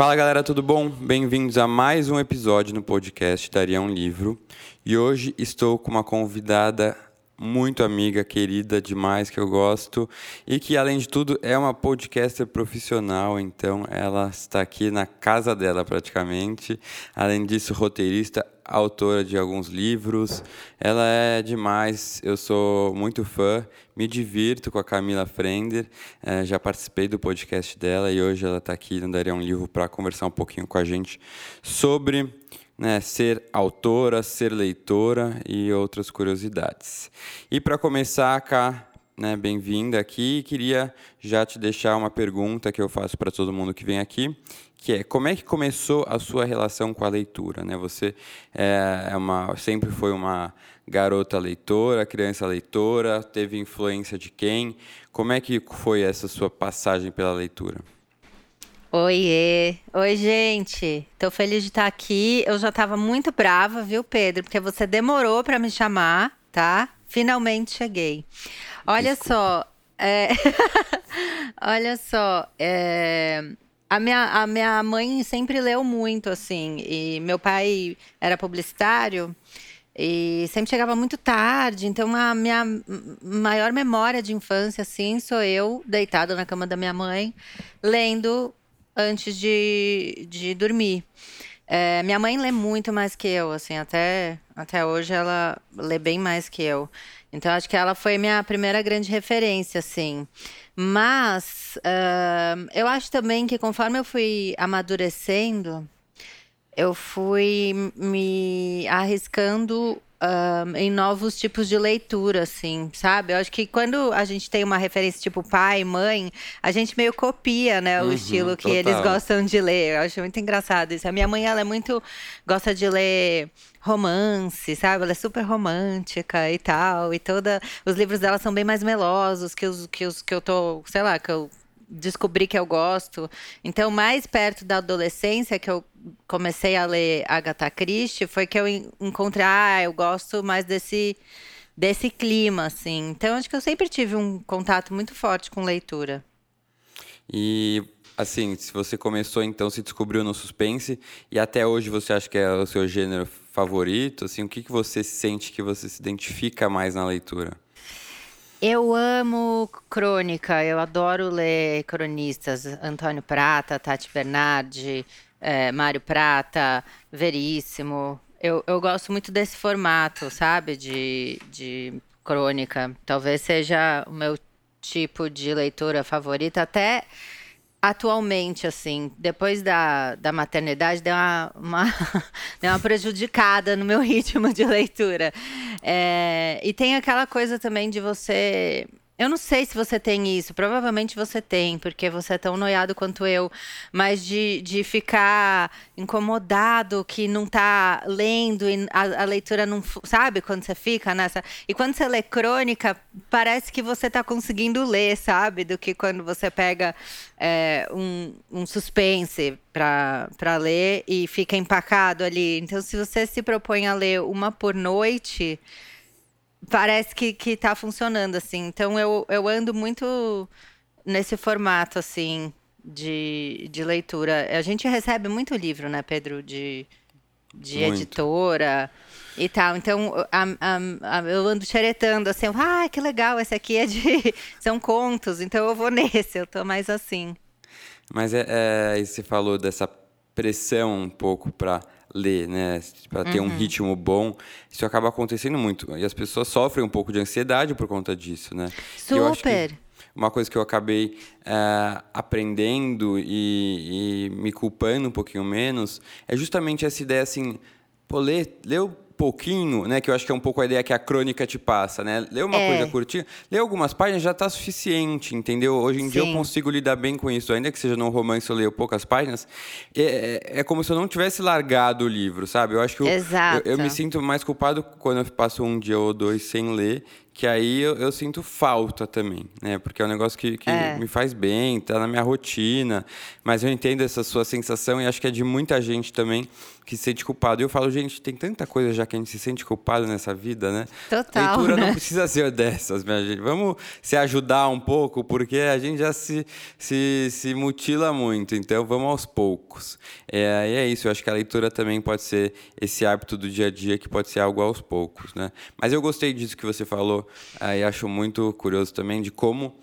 Fala galera, tudo bom? Bem-vindos a mais um episódio no podcast Daria um Livro. E hoje estou com uma convidada muito amiga, querida demais, que eu gosto e que, além de tudo, é uma podcaster profissional. Então, ela está aqui na casa dela praticamente. Além disso, roteirista, autora de alguns livros. Ela é demais, eu sou muito fã, me divirto com a Camila Frender. É, já participei do podcast dela e hoje ela está aqui no Daria um Livro para conversar um pouquinho com a gente sobre né, ser autora, ser leitora e outras curiosidades. E para começar, Cá, né, bem-vinda aqui. Queria já te deixar uma pergunta que eu faço para todo mundo que vem aqui, que é como é que começou a sua relação com a leitura? Né? Você é uma, sempre foi uma garota leitora, criança leitora, teve influência de quem? Como é que foi essa sua passagem pela leitura? Oiê! Oi, gente! Tô feliz de estar aqui. Eu já tava muito brava, viu, Pedro? Porque você demorou para me chamar, tá? Finalmente cheguei. Olha Desculpa. só. É... Olha só. É... A minha, a minha mãe sempre leu muito, assim. E meu pai era publicitário. E sempre chegava muito tarde, então a minha maior memória de infância, assim, sou eu deitada na cama da minha mãe, lendo antes de, de dormir. É, minha mãe lê muito mais que eu, assim, até, até hoje ela lê bem mais que eu. Então, acho que ela foi minha primeira grande referência, assim. Mas, uh, eu acho também que conforme eu fui amadurecendo, eu fui me arriscando um, em novos tipos de leitura, assim, sabe? Eu acho que quando a gente tem uma referência tipo pai, mãe, a gente meio copia, né, o uhum, estilo que total. eles gostam de ler. Eu acho muito engraçado isso. A minha mãe, ela é muito gosta de ler romance, sabe? Ela é super romântica e tal, e toda os livros dela são bem mais melosos que os que os que eu tô, sei lá, que eu descobri que eu gosto. Então, mais perto da adolescência que eu comecei a ler Agatha Christie, foi que eu encontrei, ah, eu gosto mais desse desse clima, assim. Então, acho que eu sempre tive um contato muito forte com leitura. E assim, se você começou então se descobriu no suspense e até hoje você acha que é o seu gênero favorito, assim, o que que você sente que você se identifica mais na leitura? Eu amo crônica, eu adoro ler cronistas. Antônio Prata, Tati Bernardi, é, Mário Prata, Veríssimo. Eu, eu gosto muito desse formato, sabe? De, de crônica. Talvez seja o meu tipo de leitura favorita. Até atualmente, assim, depois da, da maternidade, deu uma, uma, deu uma prejudicada no meu ritmo de leitura. É, e tem aquela coisa também de você eu não sei se você tem isso, provavelmente você tem, porque você é tão noiado quanto eu, mas de, de ficar incomodado que não tá lendo e a, a, leitura não. Sabe quando você fica nessa. E quando você lê crônica, parece que você tá conseguindo ler, sabe? Do que quando você pega é, um, um suspense para ler e fica empacado ali. Então, se você se propõe a ler uma por noite parece que, que tá funcionando, assim. Então eu, eu ando muito nesse formato, assim, de, de leitura. A gente recebe muito livro, né, Pedro, de, de editora e tal. Então a, a, a, eu ando xeretando, assim, ah, que legal, esse aqui é de. São contos, então eu vou nesse, eu tô mais assim. Mas é, é você falou dessa pressão um pouco para ler, né? Para ter uhum. um ritmo bom. Isso acaba acontecendo muito. E as pessoas sofrem um pouco de ansiedade por conta disso, né? Super! uma coisa que eu acabei é, aprendendo e, e, me culpando um pouquinho menos é justamente essa ideia assim, pô, ler, ler pouquinho, né? Que eu acho que é um pouco a ideia que a crônica te passa, né? Ler uma É. coisa curtinha, ler algumas páginas já tá suficiente, entendeu? Hoje em dia eu Sim. consigo lidar bem com isso, ainda que seja num romance eu leio poucas páginas. É, é- é como se eu não tivesse largado o livro, sabe? Eu acho que eu, eu, eu me sinto mais culpado quando eu passo um dia ou dois sem ler. Que aí eu, eu sinto falta também, né? Porque é um negócio que, que É. me faz bem, tá na minha rotina. Mas eu entendo essa sua sensação e acho que é de muita gente também que se sente culpado. E eu falo, gente, tem tanta coisa já que a gente se sente culpado nessa vida, né? Total, Leitura né? não precisa ser dessas, minha gente. Vamos se ajudar um pouco, porque a gente já se, se, se mutila muito. Então, vamos aos poucos. É, e é isso. Eu acho que a leitura também pode ser esse hábito do dia a dia, que pode ser algo aos poucos, né? Mas eu gostei disso que você falou. E acho muito curioso também de como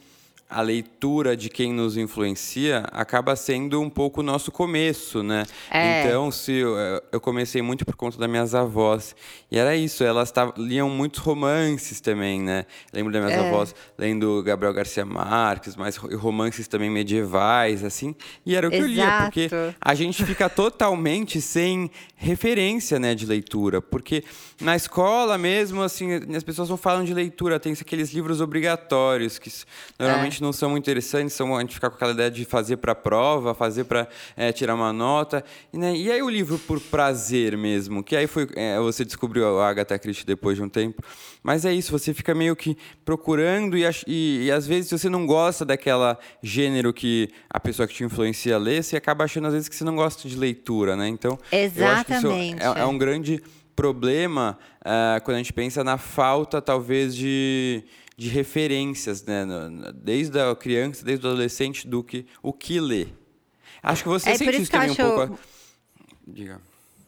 a leitura de quem nos influencia acaba sendo um pouco o nosso começo, né? É. Então, se eu, eu comecei muito por conta das minhas avós. E era isso, elas tavam, liam muitos romances também, né? Lembro das minhas É. avós lendo Gabriel Garcia Marques, mas ro- romances também medievais, assim. E era o que eu lia, porque Exato. a gente fica totalmente sem referência, né, de leitura. Porque na escola mesmo, assim, as pessoas não falam de leitura, tem aqueles livros obrigatórios que s- não são muito interessantes, são a gente fica com aquela ideia de fazer para prova, fazer para tirar uma nota. E, né, e aí o livro por prazer mesmo, que aí foi é, você descobriu a Agatha Christie depois de um tempo. Mas é isso, você fica meio que procurando e, e, e às vezes você não gosta daquela gênero que a pessoa que te influencia lê, você acaba achando às vezes que você não gosta de leitura, né? Então, isso Exatamente. é, é um grande problema ah, quando a gente pensa na falta, talvez, de, de referências, né? Desde a criança, desde o adolescente, do que o que lê. Acho que você É sente isso também um acho- pouco. Diga.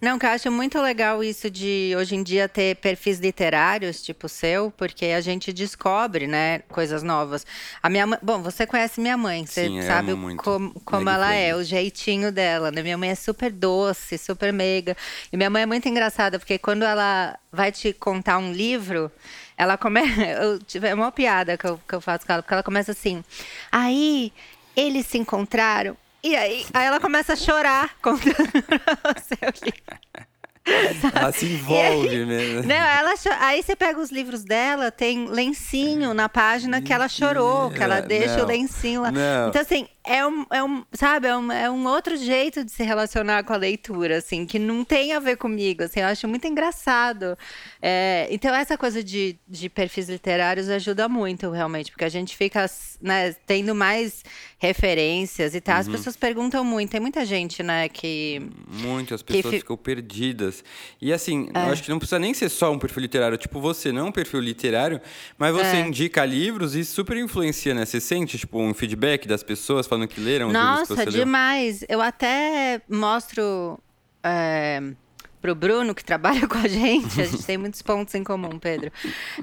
Não, que eu acho muito legal isso de hoje em dia ter perfis literários, tipo o seu, porque a gente descobre, né, coisas novas. A minha mãe, bom, você conhece minha mãe, você Sim, sabe como, como Mega ela é, o jeitinho dela, né? Minha mãe é super doce, super meiga. E minha mãe é muito engraçada, porque quando ela vai te contar um livro, ela começa. É uma piada que eu, que eu faço com ela, porque ela começa assim. Aí eles se encontraram. E aí, aí ela começa a chorar contando pra você o. Ela se envolve mesmo. Não, ela aí você pega os livros dela, tem lencinho na página que ela chorou, que ela Mentira, deixa o não, lencinho lá. não. Então, assim, é um, é um sabe, é um, é um outro jeito de se relacionar com a leitura, assim, que não tem a ver comigo, assim, eu acho muito engraçado. É, então, essa coisa de, de perfis literários ajuda muito, realmente, porque a gente fica, né, tendo mais referências e tal. Uhum. As pessoas perguntam muito, tem muita gente, né, que... Muitas pessoas fi- ficam perdidas. E assim, É. eu acho que não precisa nem ser só um perfil literário. Tipo, você não é um perfil literário, mas você É. indica livros e super influencia, né? Você sente, tipo, um feedback das pessoas falando que leram Nossa, você leu? demais. Eu até mostro é, pro Bruno, que trabalha com a gente, a gente tem muitos pontos em comum, Pedro.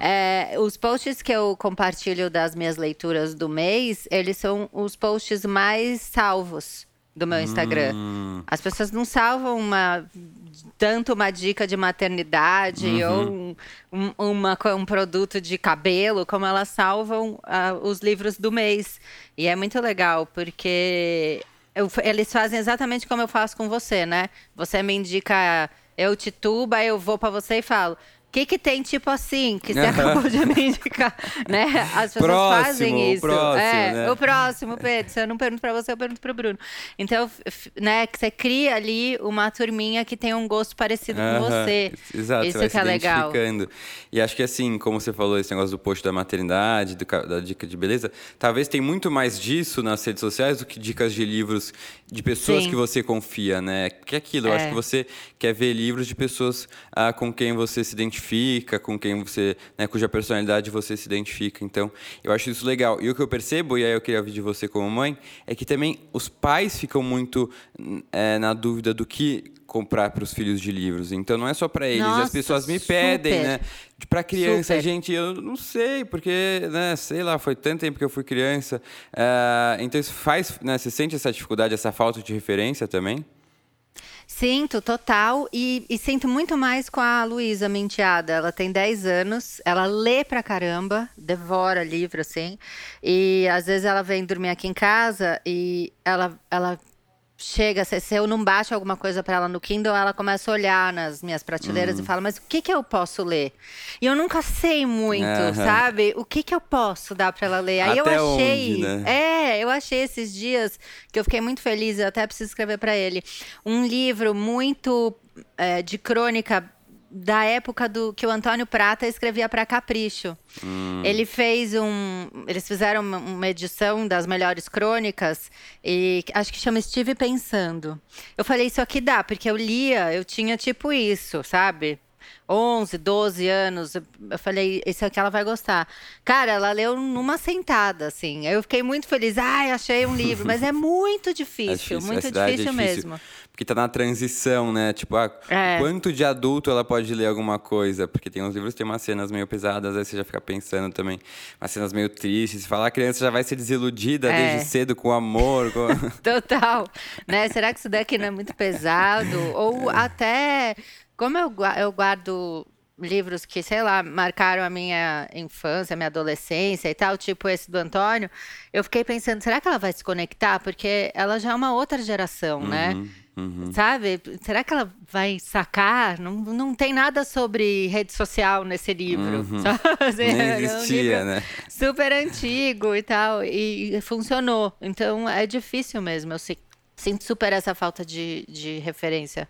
É, os posts que eu compartilho das minhas leituras do mês, eles são os posts mais salvos do meu Instagram. Hum. As pessoas não salvam uma tanto uma dica de maternidade Uhum. ou um, um, uma um produto de cabelo, como elas salvam ah, os livros do mês. E é muito legal, porque eu- eles fazem exatamente como eu faço com você, né? Você me indica eu tituba, eu vou pra você e falo. O que, que tem tipo assim, que você acabou de me indicar, né? As pessoas Próximo, fazem o isso. próximo, é, né? o próximo, Pedro. Se eu não pergunto pra você, eu pergunto pro Bruno. Então, né, que você cria ali uma turminha que tem um gosto parecido com você. Exato, Isso que é legal. E acho que assim, como você falou, esse negócio do post da maternidade, do da dica de beleza, talvez tem muito mais disso nas redes sociais do que dicas de livros de pessoas Sim. que você confia, né? Que é aquilo, eu É. acho que você quer ver livros de pessoas ah, com quem você se identifica, com quem você, né, cuja personalidade você se identifica. Então, eu acho isso legal. E o que eu percebo, e aí eu queria ouvir de você como mãe, é que também os pais ficam muito eh, na dúvida do que comprar para os filhos de livros. Então, não é só para eles. e as Nossa, pessoas me pedem, super. né? Para criança, Super. gente, eu não sei, porque, né, sei lá, foi tanto tempo que eu fui criança. Ah, então, isso faz, né, você sente essa dificuldade, essa falta de referência também? Sinto, total. E, e sinto muito mais com a Luísa Menteada. Ela tem 10 anos, ela lê pra caramba, devora livro, assim. E às vezes ela vem dormir aqui em casa e ela, ela chega, se, se eu não baixo alguma coisa para ela no Kindle, ela começa a olhar nas minhas prateleiras Uhum. e fala, mas o que que eu posso ler? E eu nunca sei muito, Aham. sabe? O que que eu posso dar para ela ler? Aí Até eu achei, onde, né? é, eu achei esses dias que eu fiquei muito feliz, eu até preciso escrever para ele, um livro muito é, de crônica da época do que o Antônio Prata escrevia para Capricho. Ele fez um, eles fizeram uma- uma edição das melhores crônicas e acho que chama Estive Pensando. Eu falei isso aqui dá, porque eu lia, eu tinha tipo isso, sabe? 11, 12 anos. Eu falei, esse aqui ela vai gostar. Cara, ela leu numa sentada, assim. Eu fiquei muito feliz. Ai, achei um livro. Mas é muito difícil, É difícil, muito essa idade é difícil, difícil. mesmo. Porque tá na transição, né? Tipo, ah, É. quanto de adulto ela pode ler alguma coisa? Porque tem uns livros que tem umas cenas meio pesadas, aí você já fica pensando também. Umas cenas meio tristes. Você fala, "Ah, a criança já vai ser desiludida É. desde cedo com o amor. com- Total, né? Será que isso daqui não é muito pesado? Ou até, como eu, eu guardo livros que, sei lá, marcaram a minha infância, a minha adolescência e tal, tipo esse do Antônio, eu fiquei pensando, será que ela vai se conectar? Porque ela já é uma outra geração, né? Uhum. Sabe? Será que ela vai sacar? Não, não tem nada sobre rede social nesse livro. sabe? Nem É um existia, né? super antigo e tal, e, funcionou. Então é difícil mesmo. Eu si- sinto super essa falta de, de referência.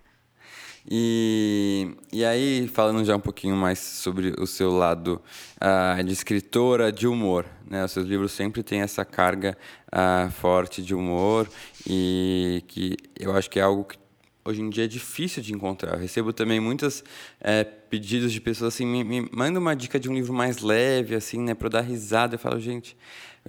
E, e aí, falando já um pouquinho mais sobre o seu lado ah, de escritora de humor, né? Os seus livros sempre têm essa carga ah, forte de humor e que eu acho que é algo que hoje em dia é difícil de encontrar. Eu recebo também muitos eh, pedidos de pessoas assim, me, me manda uma dica de um livro mais leve, assim, né, para dar risada. Eu falo, gente,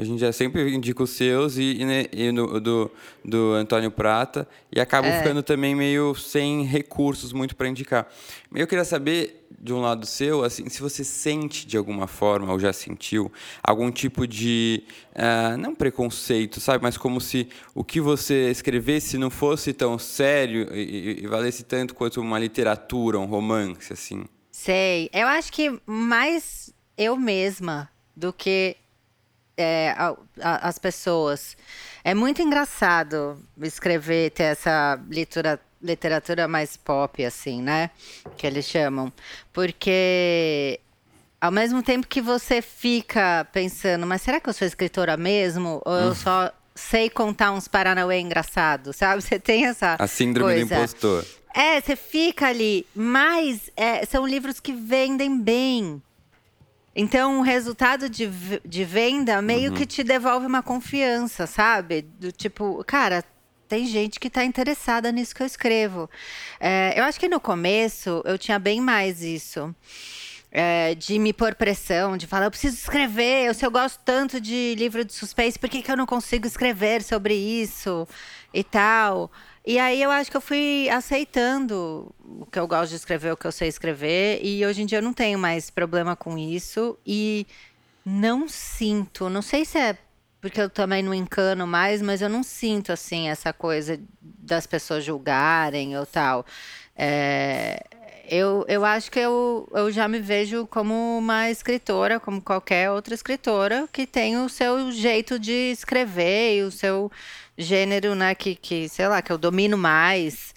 em dia eu sempre indico os seus e, e, né, e no- do, do Antônio Prata e acabo ficando também meio sem recursos muito para indicar. Eu queria saber de um lado seu, assim, se você sente de alguma forma ou já sentiu algum tipo de ah, não preconceito, sabe, mas como se o que você escrevesse não fosse tão sério e, e- e valesse tanto quanto uma literatura, um romance, assim. Sei. Eu acho que mais eu mesma do que é, a- a- as pessoas. É muito engraçado escrever, ter essa literatura, literatura mais pop, assim, né? Que eles chamam. Porque ao mesmo tempo que você fica pensando, mas será que eu sou escritora mesmo? Ou eu só sei contar uns paranauê engraçados, sabe? Você tem essa A síndrome do coisa. impostor. É, você fica ali, mas é, são livros que vendem bem. Então, o resultado de, de venda meio que te devolve uma confiança, sabe? Do tipo, cara, tem gente que tá interessada nisso que eu escrevo. É, eu acho que no começo eu tinha bem mais isso. É, de me pôr pressão, de falar, eu preciso escrever, eu, se eu gosto tanto de livro de suspense, por que, que eu não consigo escrever sobre isso e tal? E aí eu acho que eu fui aceitando o que eu gosto de escrever, o que eu sei escrever, e hoje em dia eu não tenho mais problema com isso e não sinto, não sei se é porque eu também não encano mais, mas eu não sinto assim essa coisa das pessoas julgarem ou tal. É, eu, eu acho que eu, eu já me vejo como uma escritora, como qualquer outra escritora, que tem o seu jeito de escrever e o seu gênero, né, que, que sei lá, que eu domino mais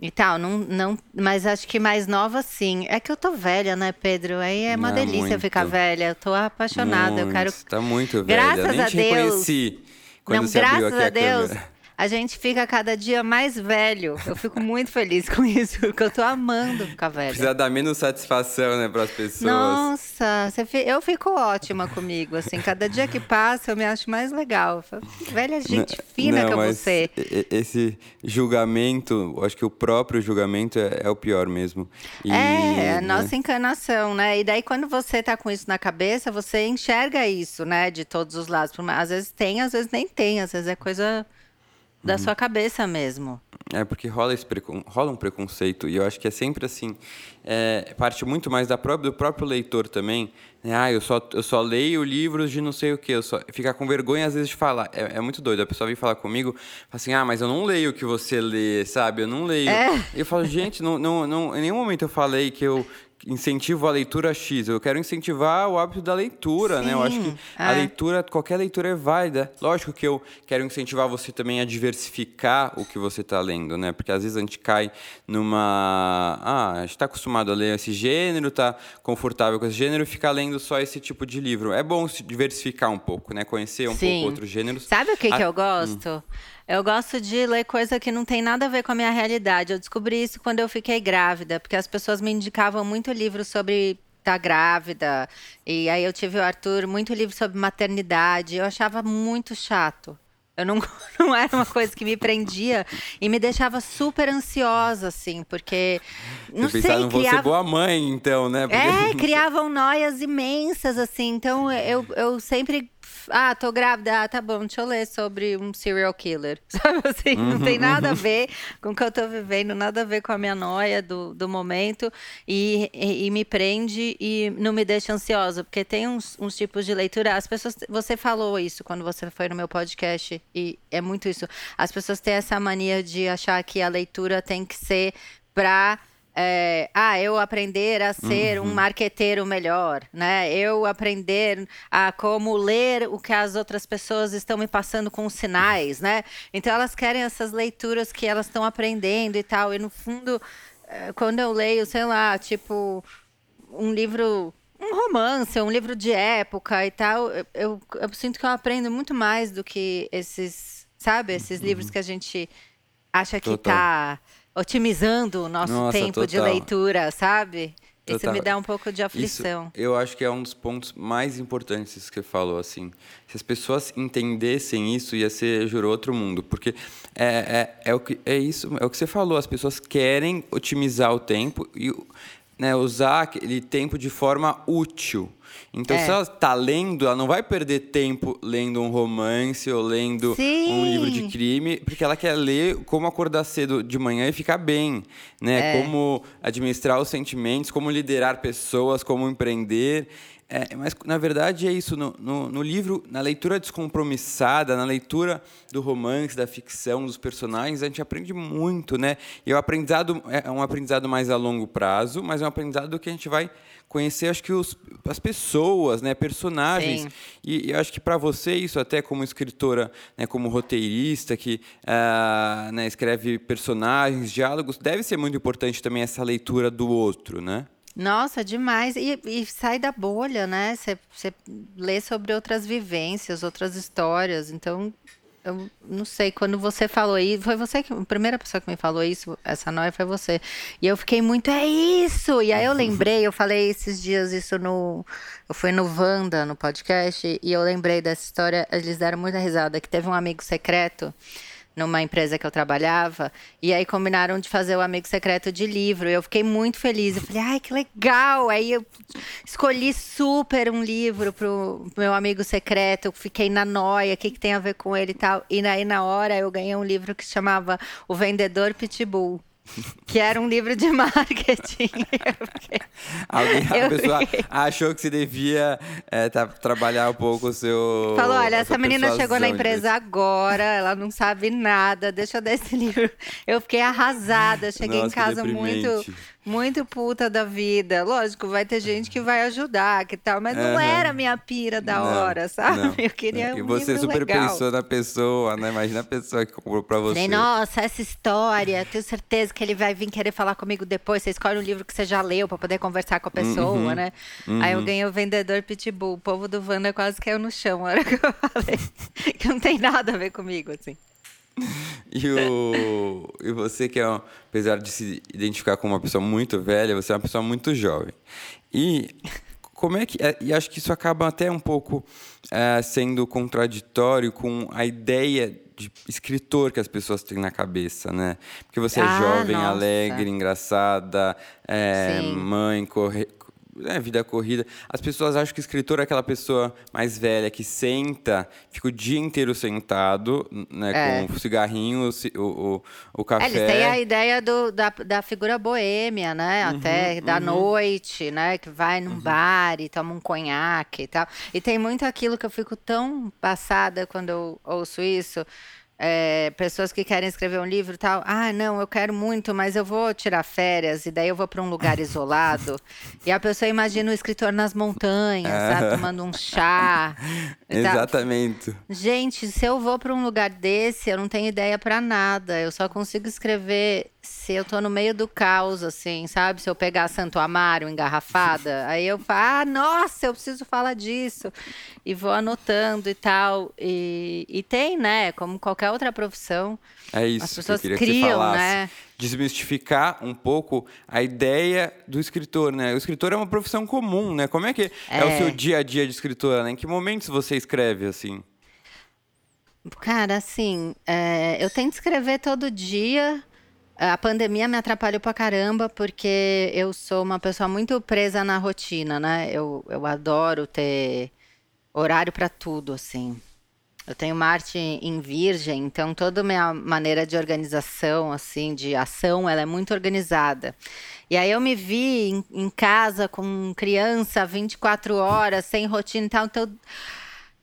e tal. Não, não, mas acho que mais nova, sim. É que eu tô velha, né, Pedro? Aí é uma Não, delícia muito. ficar velha. Eu tô apaixonada. Eu quero. Muito, Tá muito velha. Graças nem a te Deus. reconheci quando não, você abriu graças aqui a a Deus. câmera. A gente fica cada dia mais velho. Eu fico muito feliz com isso, porque eu tô amando ficar velha. Precisa dar menos satisfação, né, para as pessoas. Nossa, você fi- eu fico ótima comigo, assim, cada dia que passa eu me acho mais legal. Eu falo, "Que Velha gente fina Não, que eu vou ser. Esse julgamento, acho que o próprio julgamento é, é o pior mesmo. E, É, a né, nossa encanação, né? E daí, quando você tá com isso na cabeça, você enxerga isso, né? De todos os lados. Às vezes tem, às vezes nem tem. Às vezes é coisa da Uhum. sua cabeça mesmo. É porque rola, esse precon- rola um preconceito e eu acho que é sempre assim. é, parte muito mais da própria, do próprio leitor também. né? Ah, eu só, eu só leio livros de não sei o quê. Eu só, ficar com vergonha às vezes de falar. É, é muito doido. A pessoa vem falar comigo, fala assim: ah, mas eu não leio o que você lê, sabe? Eu não leio. É. E eu falo, gente, não, não, não, em nenhum momento eu falei que eu, incentivo a leitura X, eu quero incentivar o hábito da leitura, Sim, né? Eu acho que é. a leitura, qualquer leitura é válida. Lógico que eu quero incentivar você também a diversificar o que você está lendo, né? Porque às vezes a gente cai numa. Ah, a gente está acostumado a ler esse gênero, está confortável com esse gênero e ficar lendo só esse tipo de livro. É bom se diversificar um pouco, né? Conhecer um Sim. pouco outros gêneros. Sabe o que, a... que eu gosto? Hum. Eu gosto de ler coisa que não tem nada a ver com a minha realidade. Eu descobri isso quando eu fiquei grávida, porque as pessoas me indicavam muito livros sobre estar tá grávida. E aí eu tive o Arthur, muito livro sobre maternidade. Eu achava muito chato. Eu não, não era uma coisa que me prendia e me deixava super ansiosa, assim, porque. Não Você sei, não criava... boa mãe, então, né? Porque... É, criavam noias imensas, assim. Então eu, eu sempre ah, tô grávida, ah, tá bom, deixa eu ler sobre um serial killer. Sabe assim? Uhum, não tem nada uhum. a ver com o que eu tô vivendo, nada a ver com a minha noia do, do momento e, e, e me prende e não me deixa ansiosa, porque tem uns, uns tipos de leitura. As pessoas, você falou isso quando você foi no meu podcast e é muito isso. As pessoas têm essa mania de achar que a leitura tem que ser para é, ah, eu aprender a ser uhum. um marqueteiro melhor, né? Eu aprender a como ler o que as outras pessoas estão me passando com sinais, né? Então elas querem essas leituras que elas estão aprendendo e tal. E no fundo, é, quando eu leio, sei lá, tipo um livro um romance, um livro de época e tal, eu, eu, eu, sinto que eu aprendo muito mais do que esses, sabe, esses uhum. livros que a gente acha que Total. tá otimizando o nosso Nossa, tempo total. de leitura, sabe? Total. Isso me dá um pouco de aflição. Isso, eu acho que é um dos pontos mais importantes que você falou, assim. Se as pessoas entendessem isso, ia ser, juro, outro mundo. Porque é, é, é, o que, é isso, é o que você falou. As pessoas querem otimizar o tempo e né, usar aquele tempo de forma útil. Então, é. se ela está lendo, ela não vai perder tempo lendo um romance ou lendo Sim. um livro de crime, porque ela quer ler como acordar cedo de manhã e ficar bem, né? É. Como administrar os sentimentos, como liderar pessoas, como empreender. É, mas, na verdade, é isso. No, no, no, livro, na leitura descompromissada, na leitura do romance, da ficção, dos personagens, a gente aprende muito, né? E o aprendizado é um aprendizado mais a longo prazo, mas é um aprendizado que a gente vai conhecer, acho que os, as pessoas, né, personagens. E, e acho que para você isso até como escritora, né, como roteirista que uh, né, escreve personagens, diálogos, deve ser muito importante também essa leitura do outro, né? Nossa, demais. E, e sai da bolha, né? Você lê sobre outras vivências, outras histórias. Então, eu não sei, quando você falou isso, foi você que, a primeira pessoa que me falou isso, essa noia foi você. E eu fiquei muito, é isso! E aí eu lembrei, eu falei esses dias isso no, eu fui no Wanda, no podcast, e eu lembrei dessa história, eles deram muita risada, que teve um amigo secreto, numa empresa que eu trabalhava, e aí combinaram de fazer o amigo secreto de livro. Eu fiquei muito feliz. Eu falei, ai, que legal! Aí eu escolhi super um livro pro meu amigo secreto, eu fiquei na noia, o que, que tem a ver com ele e tal. E aí, na hora, eu ganhei um livro que se chamava O Vendedor Pitbull que era um livro de marketing. Alguém, a pessoa achou que você devia é, tá, trabalhar um pouco o seu. Falou: olha, essa menina chegou na empresa agora, ela não sabe nada, deixa eu dar esse livro. Eu fiquei arrasada, cheguei Nossa, em casa muito muito puta da vida. Lógico, vai ter gente que vai ajudar, que tal, mas não era minha pira da não, hora, sabe? Não. Eu queria um E você super legal. pensou na pessoa, né? Imagina a pessoa que comprou pra você. Falei, nossa, essa história, tenho certeza que ele vai vir querer falar comigo depois. Você escolhe um livro que você já leu pra poder conversar com a pessoa, uhum, né? Uhum. Aí eu ganhei o vendedor Pitbull. O povo do Wanda quase caiu no chão na hora que eu falei. que não tem nada a ver comigo, assim. E, o, e você que é, apesar de se identificar como uma pessoa muito velha, você é uma pessoa muito jovem. E como é que é, e acho que isso acaba até um pouco é, sendo contraditório com a ideia de escritor que as pessoas têm na cabeça, né? Porque você é ah, jovem, nossa. alegre, engraçada, é, mãe, corre, é, vida corrida. As pessoas acham que escritor é aquela pessoa mais velha que senta, fica o dia inteiro sentado, né, é. com o cigarrinho, o, o, o café. É, eles têm a ideia do, da, da figura boêmia, né? Uhum, Até da uhum. noite, né? Que vai num uhum. bar e toma um conhaque e tal. E tem muito aquilo que eu fico tão passada quando eu ouço isso é, pessoas que querem escrever um livro e tal. Ah, não, eu quero muito, mas eu vou tirar férias e daí eu vou para um lugar isolado. e a pessoa imagina o escritor nas montanhas, sabe, tomando um chá. Exatamente. Gente, se eu vou para um lugar desse, eu não tenho ideia para nada. Eu só consigo escrever se eu tô no meio do caos, assim, sabe? Se eu pegar Santo Amaro engarrafada, aí eu falo, ah, nossa, eu preciso falar disso. E vou anotando e tal. E, e tem, né? Como qualquer outra profissão. É isso as pessoas que eu criam, que você falasse. né? Desmistificar um pouco a ideia do escritor, né? O escritor é uma profissão comum, né? Como é que é, é o seu dia a dia de escritora, né? Em que momentos você escreve assim? Cara, assim, é, eu tento escrever todo dia. A pandemia me atrapalhou pra caramba, porque eu sou uma pessoa muito presa na rotina, né? Eu, eu adoro ter horário para tudo, assim. Eu tenho Marte em Virgem, então toda minha maneira de organização, assim, de ação, ela é muito organizada. E aí eu me vi em, em casa com criança 24 horas, sem rotina e tal, então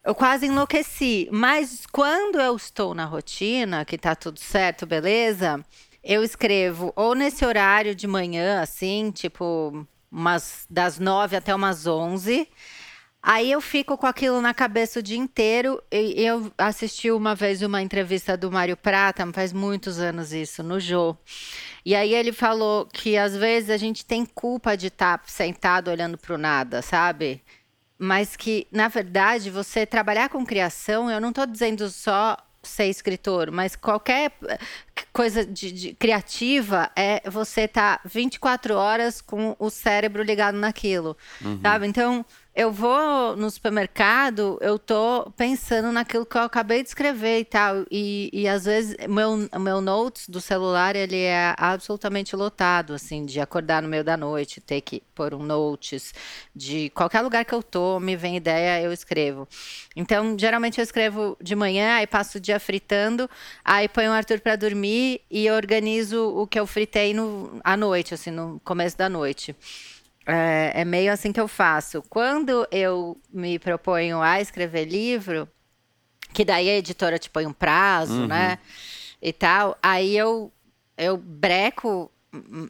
eu quase enlouqueci. Mas quando eu estou na rotina, que tá tudo certo, beleza? Eu escrevo ou nesse horário de manhã, assim, tipo, umas das nove até umas onze. Aí eu fico com aquilo na cabeça o dia inteiro. Eu assisti uma vez uma entrevista do Mário Prata, faz muitos anos isso, no Jô. E aí ele falou que às vezes a gente tem culpa de estar tá sentado olhando para o nada, sabe? Mas que, na verdade, você trabalhar com criação, eu não estou dizendo só ser escritor, mas qualquer eh, coisa de, de criativa é você estar tá 24 horas com o cérebro ligado naquilo, uhum. sabe? Então, eu vou no supermercado, eu tô pensando naquilo que eu acabei de escrever e tal. E, e às vezes meu, meu notes do celular ele é absolutamente lotado, assim, de acordar no meio da noite, ter que pôr um notes, de qualquer lugar que eu tô, me vem ideia, eu escrevo. Então, geralmente eu escrevo de manhã, aí passo o dia fritando, aí ponho o Arthur para dormir e organizo o que eu fritei no, à noite, assim, no começo da noite. É, é, meio assim que eu faço. Quando eu me proponho a escrever livro, que daí a editora te põe um prazo, uhum. né? E tal, aí eu, eu breco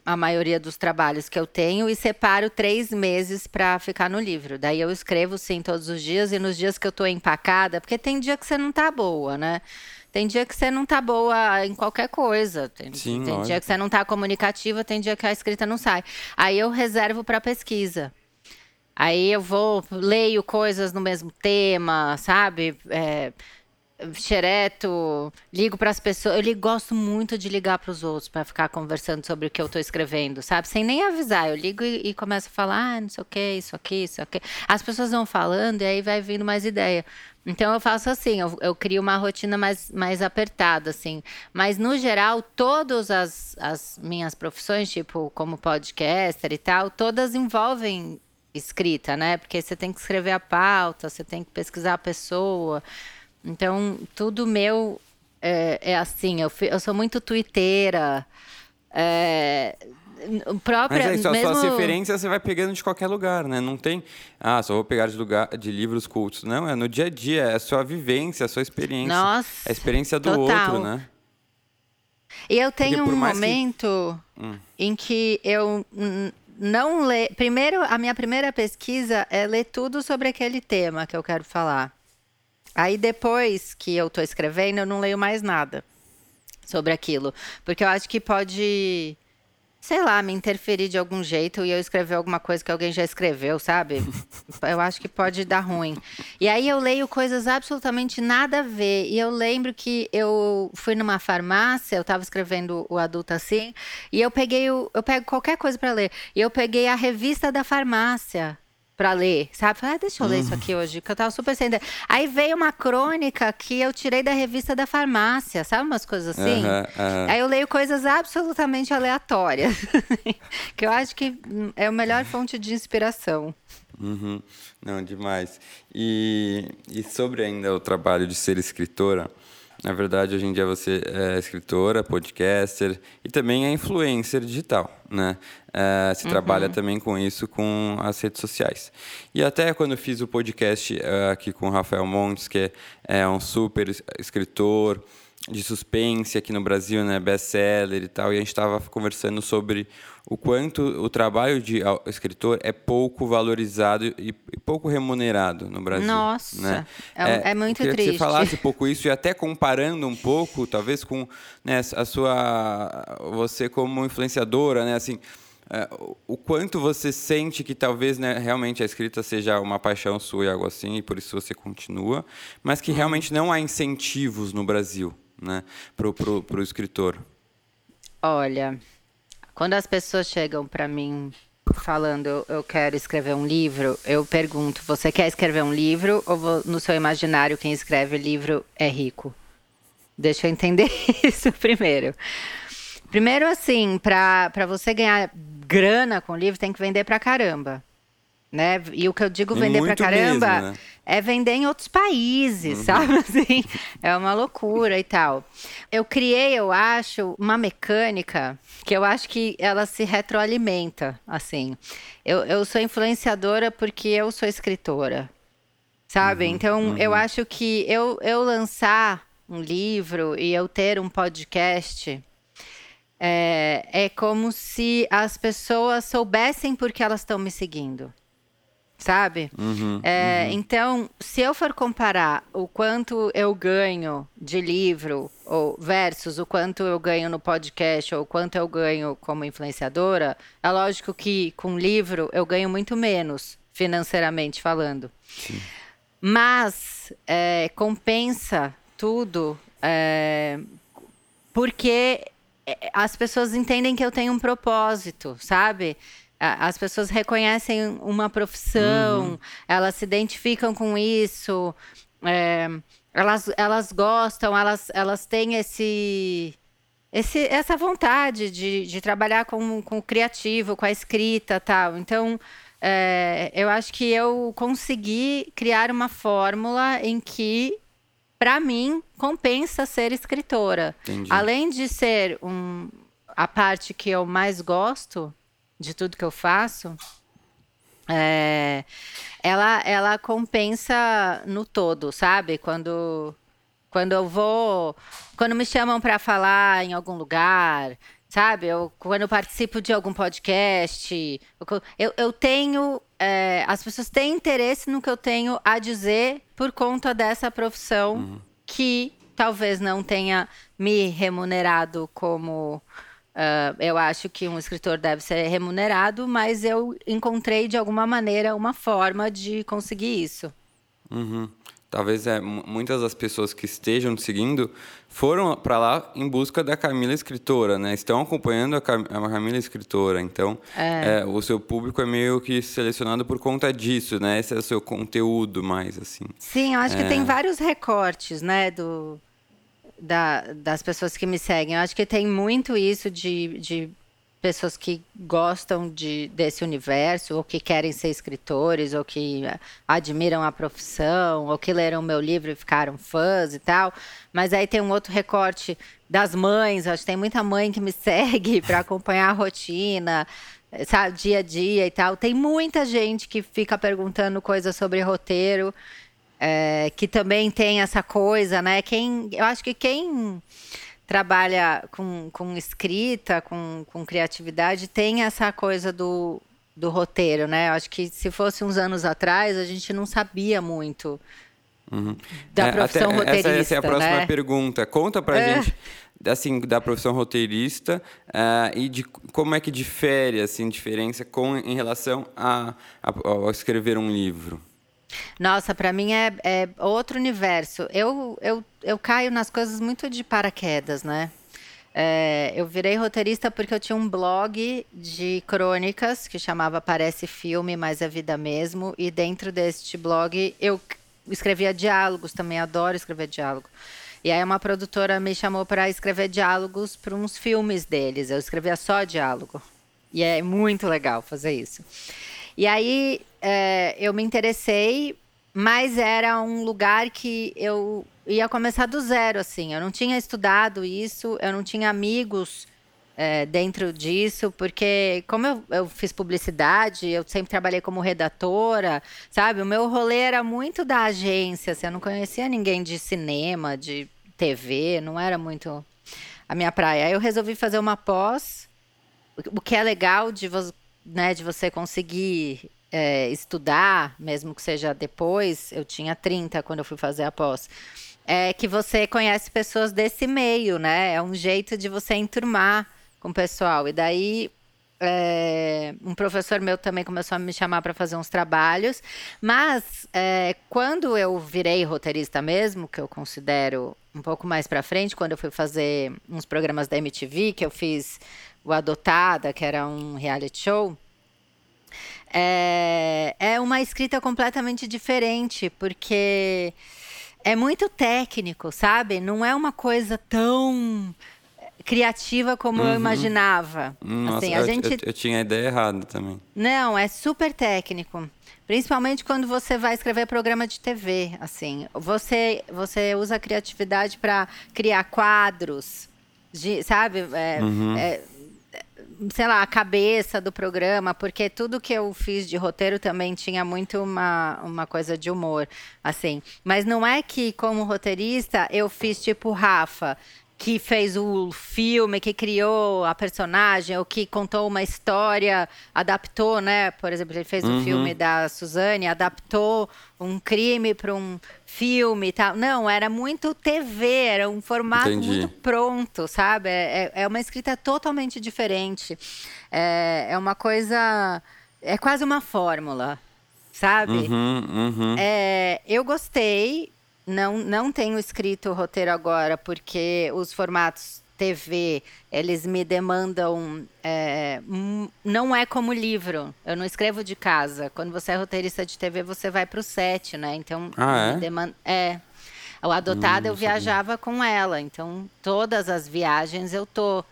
a maioria dos trabalhos que eu tenho e separo três meses para ficar no livro. Daí eu escrevo sim todos os dias e nos dias que eu estou empacada, porque tem dia que você não tá boa, né? Tem dia que você não tá boa em qualquer coisa. Tem, Sim, tem dia que você não tá comunicativa, tem dia que a escrita não sai. Aí eu reservo para pesquisa. Aí eu vou, leio coisas no mesmo tema, sabe? É, xereto, ligo para as pessoas. Eu gosto muito de ligar para os outros para ficar conversando sobre o que eu estou escrevendo, sabe? Sem nem avisar. Eu ligo e, e começo a falar, ah, não sei o que, isso aqui, isso aqui. As pessoas vão falando e aí vai vindo mais ideia. Então eu faço assim, eu, eu, crio uma rotina mais, mais apertada, assim. Mas no geral, todas as, as minhas profissões, tipo como podcaster e tal, todas envolvem escrita, né? Porque você tem que escrever a pauta, você tem que pesquisar a pessoa. Então, tudo meu é, é assim, eu, eu sou muito twitteira. É, própria, Mas é isso, mesmo... as suas referências você vai pegando de qualquer lugar, né? Não tem, ah, só vou pegar de, lugar, de livros cultos. Não, é no dia a dia, é a sua vivência, a sua experiência. Nossa, é a experiência do total. outro, né? E eu tenho um momento que... hum. em que eu não leio... Primeiro, a minha primeira pesquisa é ler tudo sobre aquele tema que eu quero falar. Aí depois que eu estou escrevendo, eu não leio mais nada sobre aquilo. Porque eu acho que pode sei lá, me interferir de algum jeito e eu escrever alguma coisa que alguém já escreveu, sabe? eu acho que pode dar ruim. E aí eu leio coisas absolutamente nada a ver. E eu lembro que eu fui numa farmácia, eu estava escrevendo o adulto assim, e eu peguei o, eu pego qualquer coisa para ler. E eu peguei a revista da farmácia para ler, sabe? Falei, ah, deixa eu ler isso aqui hoje, que eu tava super sem ideia. Aí veio uma crônica que eu tirei da revista da farmácia, sabe? Umas coisas assim. Aí eu leio coisas absolutamente aleatórias, que eu acho que é a melhor fonte de inspiração. Uhum. Não, demais. E, e sobre ainda o trabalho de ser escritora, na verdade, hoje em dia você é escritora, podcaster e também é influencer digital, né? É, se uhum. trabalha também com isso com as redes sociais. E até quando eu fiz o podcast é, aqui com o Rafael Montes, que é um super escritor, de suspense aqui no Brasil, né, best-seller e tal, e a gente estava conversando sobre o quanto o trabalho de escritor é pouco valorizado e, pouco remunerado no Brasil. Nossa, né? é, é, muito triste. Que você falasse um pouco isso e até comparando um pouco, talvez com né, a sua, você como influenciadora, né, assim, é, o quanto você sente que talvez né, realmente a escrita seja uma paixão sua e algo assim, e por isso você continua, mas que realmente não há incentivos no Brasil né, para o escritor? Olha, quando as pessoas chegam para mim falando eu, quero escrever um livro, eu pergunto: você quer escrever um livro ou no seu imaginário quem escreve livro é rico? Deixa eu entender isso primeiro. Primeiro, assim, para você ganhar grana com livro, tem que vender pra caramba né? E o que eu digo vender pra caramba mesmo, né? é vender em outros países, uhum. sabe? Assim, é uma loucura e tal. Eu criei, eu acho, uma mecânica que eu acho que ela se retroalimenta, assim. Eu, eu sou influenciadora porque eu sou escritora, sabe? Uhum, então, uhum. eu acho que eu, eu lançar um livro e eu ter um podcast... É, é como se as pessoas soubessem por que elas estão me seguindo sabe? Uhum, é, uhum. Então, se eu for comparar o quanto eu ganho de livro ou versus o quanto eu ganho no podcast ou o quanto eu ganho como influenciadora, é lógico que com livro eu ganho muito menos financeiramente falando. Sim. Mas é, compensa tudo é, porque é, as pessoas entendem que eu tenho um propósito, sabe? As pessoas reconhecem uma profissão, uhum. elas se identificam com isso, é, elas, elas gostam, elas, elas têm esse, esse, essa vontade de, de trabalhar com, com o criativo, com a escrita tal. Então, é, eu acho que eu consegui criar uma fórmula em que, para mim, compensa ser escritora. Entendi. Além de ser um, a parte que eu mais gosto, de tudo que eu faço, é, ela, ela compensa no todo, sabe? Quando, quando eu vou. Quando me chamam para falar em algum lugar, sabe? Eu, quando eu participo de algum podcast, eu, eu tenho. É, as pessoas têm interesse no que eu tenho a dizer por conta dessa profissão uhum. que talvez não tenha me remunerado como Uh, eu acho que um escritor deve ser remunerado, mas eu encontrei de alguma maneira uma forma de conseguir isso. Uhum. Talvez é, muitas das pessoas que estejam te seguindo foram para lá em busca da Camila escritora, né? Estão acompanhando a, Cam a Camila escritora. Então, é. É, o seu público é meio que selecionado por conta disso, né? Esse é o seu conteúdo mais, assim. Sim, eu acho que é. tem vários recortes, né? Do, da, das pessoas que me seguem. Eu acho que tem muito isso de, de pessoas que gostam de, desse universo, ou que querem ser escritores, ou que admiram a profissão, ou que leram meu livro e ficaram fãs e tal. Mas aí tem um outro recorte das mães. Acho que tem muita mãe que me segue para acompanhar a rotina, sabe, dia a dia e tal. Tem muita gente que fica perguntando coisas sobre roteiro é, que também tem essa coisa, né? Quem, eu acho que quem trabalha com, com escrita, com, com criatividade, tem essa coisa do, do roteiro, né? Eu acho que se fosse uns anos atrás, a gente não sabia muito uhum. da é, profissão até, roteirista. Essa, essa, é a próxima né? pergunta. Conta pra é. gente assim da profissão roteirista uh, e de como é que difere assim diferença com em relação a, a, a escrever um livro. Nossa, para mim é, é, outro universo. Eu, eu, eu caio nas coisas muito de paraquedas, né? É, eu virei roteirista porque eu tinha um blog de crônicas que chamava Parece Filme, mas é Vida Mesmo. E dentro deste blog eu escrevia diálogos também, adoro escrever diálogo. E aí uma produtora me chamou para escrever diálogos para uns filmes deles. Eu escrevia só diálogo. E é muito legal fazer isso. E aí é, eu me interessei, mas era um lugar que eu ia começar do zero, assim. Eu não tinha estudado isso, eu não tinha amigos é, dentro disso, porque como eu, eu, fiz publicidade, eu sempre trabalhei como redatora, sabe? O meu rolê era muito da agência, assim, eu não conhecia ninguém de cinema, de TV, não era muito a minha praia. Aí eu resolvi fazer uma pós, o que é legal de, né, de você conseguir é, estudar, mesmo que seja depois, eu tinha 30 quando eu fui fazer a pós, é que você conhece pessoas desse meio, né? É um jeito de você enturmar com o pessoal. E daí é, um professor meu também começou a me chamar para fazer uns trabalhos, mas é, quando eu virei roteirista mesmo, que eu considero um pouco mais para frente, quando eu fui fazer uns programas da MTV, que eu fiz o Adotada, que era um reality show, é, é uma escrita completamente diferente, porque é muito técnico, sabe? Não é uma coisa tão criativa como uhum. eu imaginava. Nossa, assim, a eu, gente... Eu, eu, tinha a ideia errada também. Não, é super técnico. Principalmente quando você vai escrever programa de TV, assim. Você, você usa a criatividade para criar quadros, de, sabe? É, uhum. é, sei lá, a cabeça do programa, porque tudo que eu fiz de roteiro também tinha muito uma, uma coisa de humor, assim. Mas não é que, como roteirista, eu fiz tipo Rafa que fez o filme, que criou a personagem, ou que contou uma história, adaptou, né? Por exemplo, ele fez o uhum. filme da Suzane, adaptou um crime para um filme e tal. Não, era muito TV, era um formato Entendi. muito pronto, sabe? É, é, é uma escrita totalmente diferente. É, é uma coisa. É quase uma fórmula, sabe? Uhum, uhum. É, eu gostei, não, não tenho escrito o roteiro agora, porque os formatos TV, eles me demandam. É, não é como livro. Eu não escrevo de casa. Quando você é roteirista de TV, você vai para o set, né? Então, ah, é? Demanda, é. O adotada hum, eu viajava sabia. com ela. Então, todas as viagens eu tô.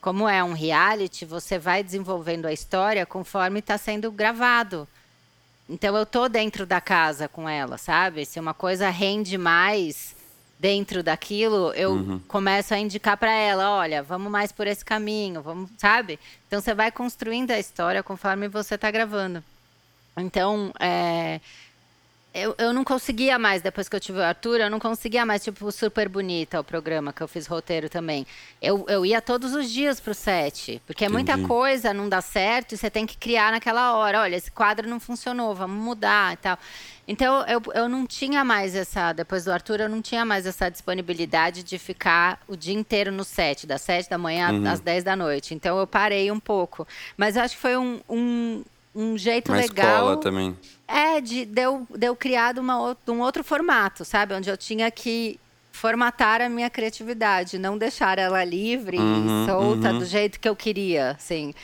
Como é um reality, você vai desenvolvendo a história conforme está sendo gravado. Então eu tô dentro da casa com ela, sabe? Se uma coisa rende mais dentro daquilo, eu uhum. começo a indicar para ela, olha, vamos mais por esse caminho, vamos, sabe? Então você vai construindo a história conforme você está gravando. Então, é, eu, eu não conseguia mais, depois que eu tive o Arthur, eu não conseguia mais, tipo, super bonita o programa que eu fiz roteiro também. Eu, eu ia todos os dias pro set, porque é muita coisa, não dá certo, e você tem que criar naquela hora. Olha, esse quadro não funcionou, vamos mudar e tal. Então, eu, eu não tinha mais essa, depois do Arthur, eu não tinha mais essa disponibilidade de ficar o dia inteiro no set, das sete da manhã uhum. às dez da noite. Então, eu parei um pouco. Mas eu acho que foi um, um, um jeito Uma legal. escola também é, de, deu, deu criado uma, um outro formato, sabe? Onde eu tinha que formatar a minha criatividade, não deixar ela livre uhum, e solta uhum. do jeito que eu queria, assim.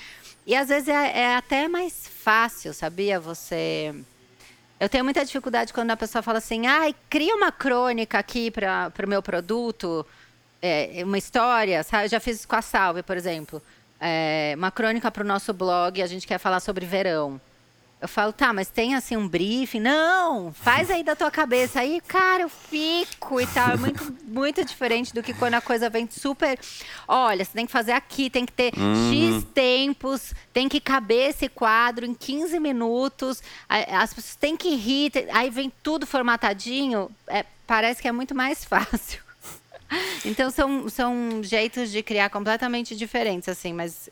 E às vezes é, é, até mais fácil, sabia? Você. Eu tenho muita dificuldade quando a pessoa fala assim, ai, cria uma crônica aqui para o meu produto, é, uma história, sabe? Eu já fiz isso com a Salve, por exemplo. É, uma crônica para o nosso blog, a gente quer falar sobre verão. Eu falo, tá, mas tem assim um briefing? Não, faz aí da tua cabeça. Aí, cara, eu fico e tal. É muito, muito diferente do que quando a coisa vem super. Olha, você tem que fazer aqui, tem que ter uhum. X tempos, tem que caber esse quadro em 15 minutos. As pessoas têm que rir, aí vem tudo formatadinho. É, parece que é muito mais fácil. Então são, são jeitos de criar completamente diferentes, assim, mas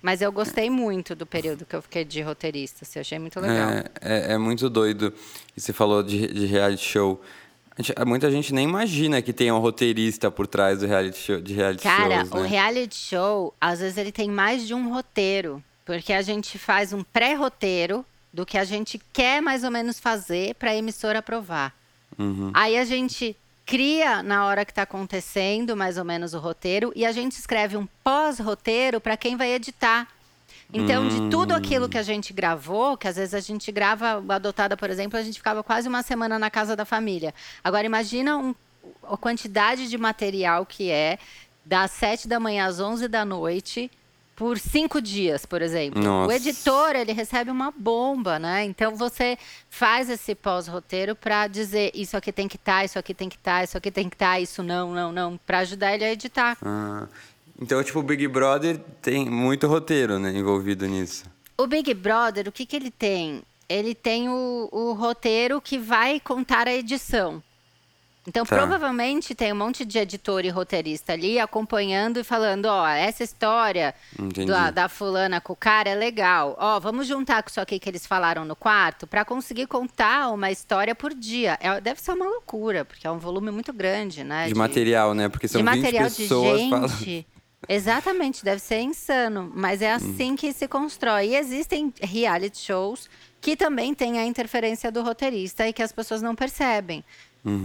mas eu gostei muito do período que eu fiquei de roteirista, assim, achei muito legal. É, é, é, muito doido. E você falou de, de reality show. Gente, muita gente nem imagina que tem um roteirista por trás do reality show, de reality Cara, shows, né? o reality show, às vezes ele tem mais de um roteiro. Porque a gente faz um pré-roteiro do que a gente quer mais ou menos fazer para a emissora aprovar. Uhum. Aí a gente cria na hora que está acontecendo mais ou menos o roteiro e a gente escreve um pós-roteiro para quem vai editar. Então, hum. de tudo aquilo que a gente gravou, que às vezes a gente grava adotada, por exemplo, a gente ficava quase uma semana na casa da família. Agora, imagina um, a quantidade de material que é das sete da manhã às onze da noite por cinco dias, por exemplo. Nossa. O editor, ele recebe uma bomba, né? Então você faz esse pós-roteiro para dizer isso aqui tem que estar, tá, isso aqui tem que estar, tá, isso aqui tem que estar, tá, isso não, não, não, para ajudar ele a editar. Ah, então, tipo, o Big Brother tem muito roteiro, né, envolvido nisso. O Big Brother, o que que ele tem? Ele tem o, o roteiro que vai contar a edição. Então, Tá. provavelmente tem um monte de editor e roteirista ali acompanhando e falando: ó, essa história da, da fulana com o cara é legal. Ó, vamos juntar com isso aqui que eles falaram no quarto para conseguir contar uma história por dia. É- deve ser uma loucura, porque é um volume muito grande, né? De material, né? Porque são de 20 material pessoas de falando. gente. Exatamente, deve ser insano, mas é assim que se constrói. E existem reality shows que também têm a interferência do roteirista e que as pessoas não percebem.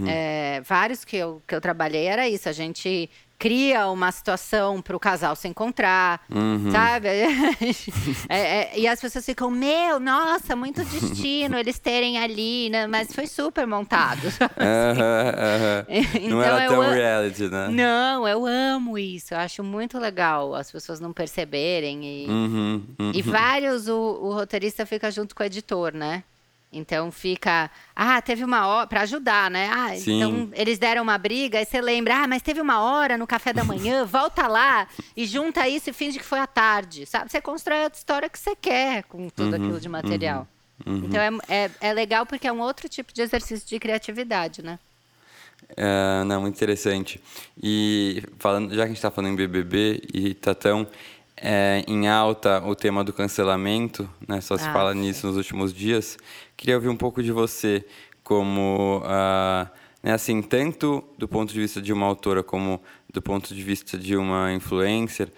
É, vários que eu, que eu trabalhei era isso, a gente cria uma situação para o casal se encontrar, sabe? É, é, e as pessoas ficam, meu, nossa, muito destino eles terem ali, né? Mas foi super montado. Aham. Não Então era eu tão reality, né? Não, eu amo isso. Eu acho muito legal as pessoas não perceberem. E, Uhum, uhum. e vários, o, o roteirista fica junto com o editor, né? Então fica, ah, teve uma hora, pra ajudar, né? Ah, Sim. então eles deram uma briga, aí você lembra, ah, mas teve uma hora no café da manhã, volta lá e junta isso e finge que foi à tarde, sabe? Você constrói a história que você quer com tudo aquilo de material. Então é, é, é legal porque é um outro tipo de exercício de criatividade, né? É, não, muito interessante. E falando, já que a gente está falando em BBB e tá tão é, em alta o tema do cancelamento, né? Só se Ah, fala sim. nisso nos últimos dias. Queria ouvir um pouco de você, como, ah, né, assim, tanto do ponto de vista de uma autora como do ponto de vista de uma influencer.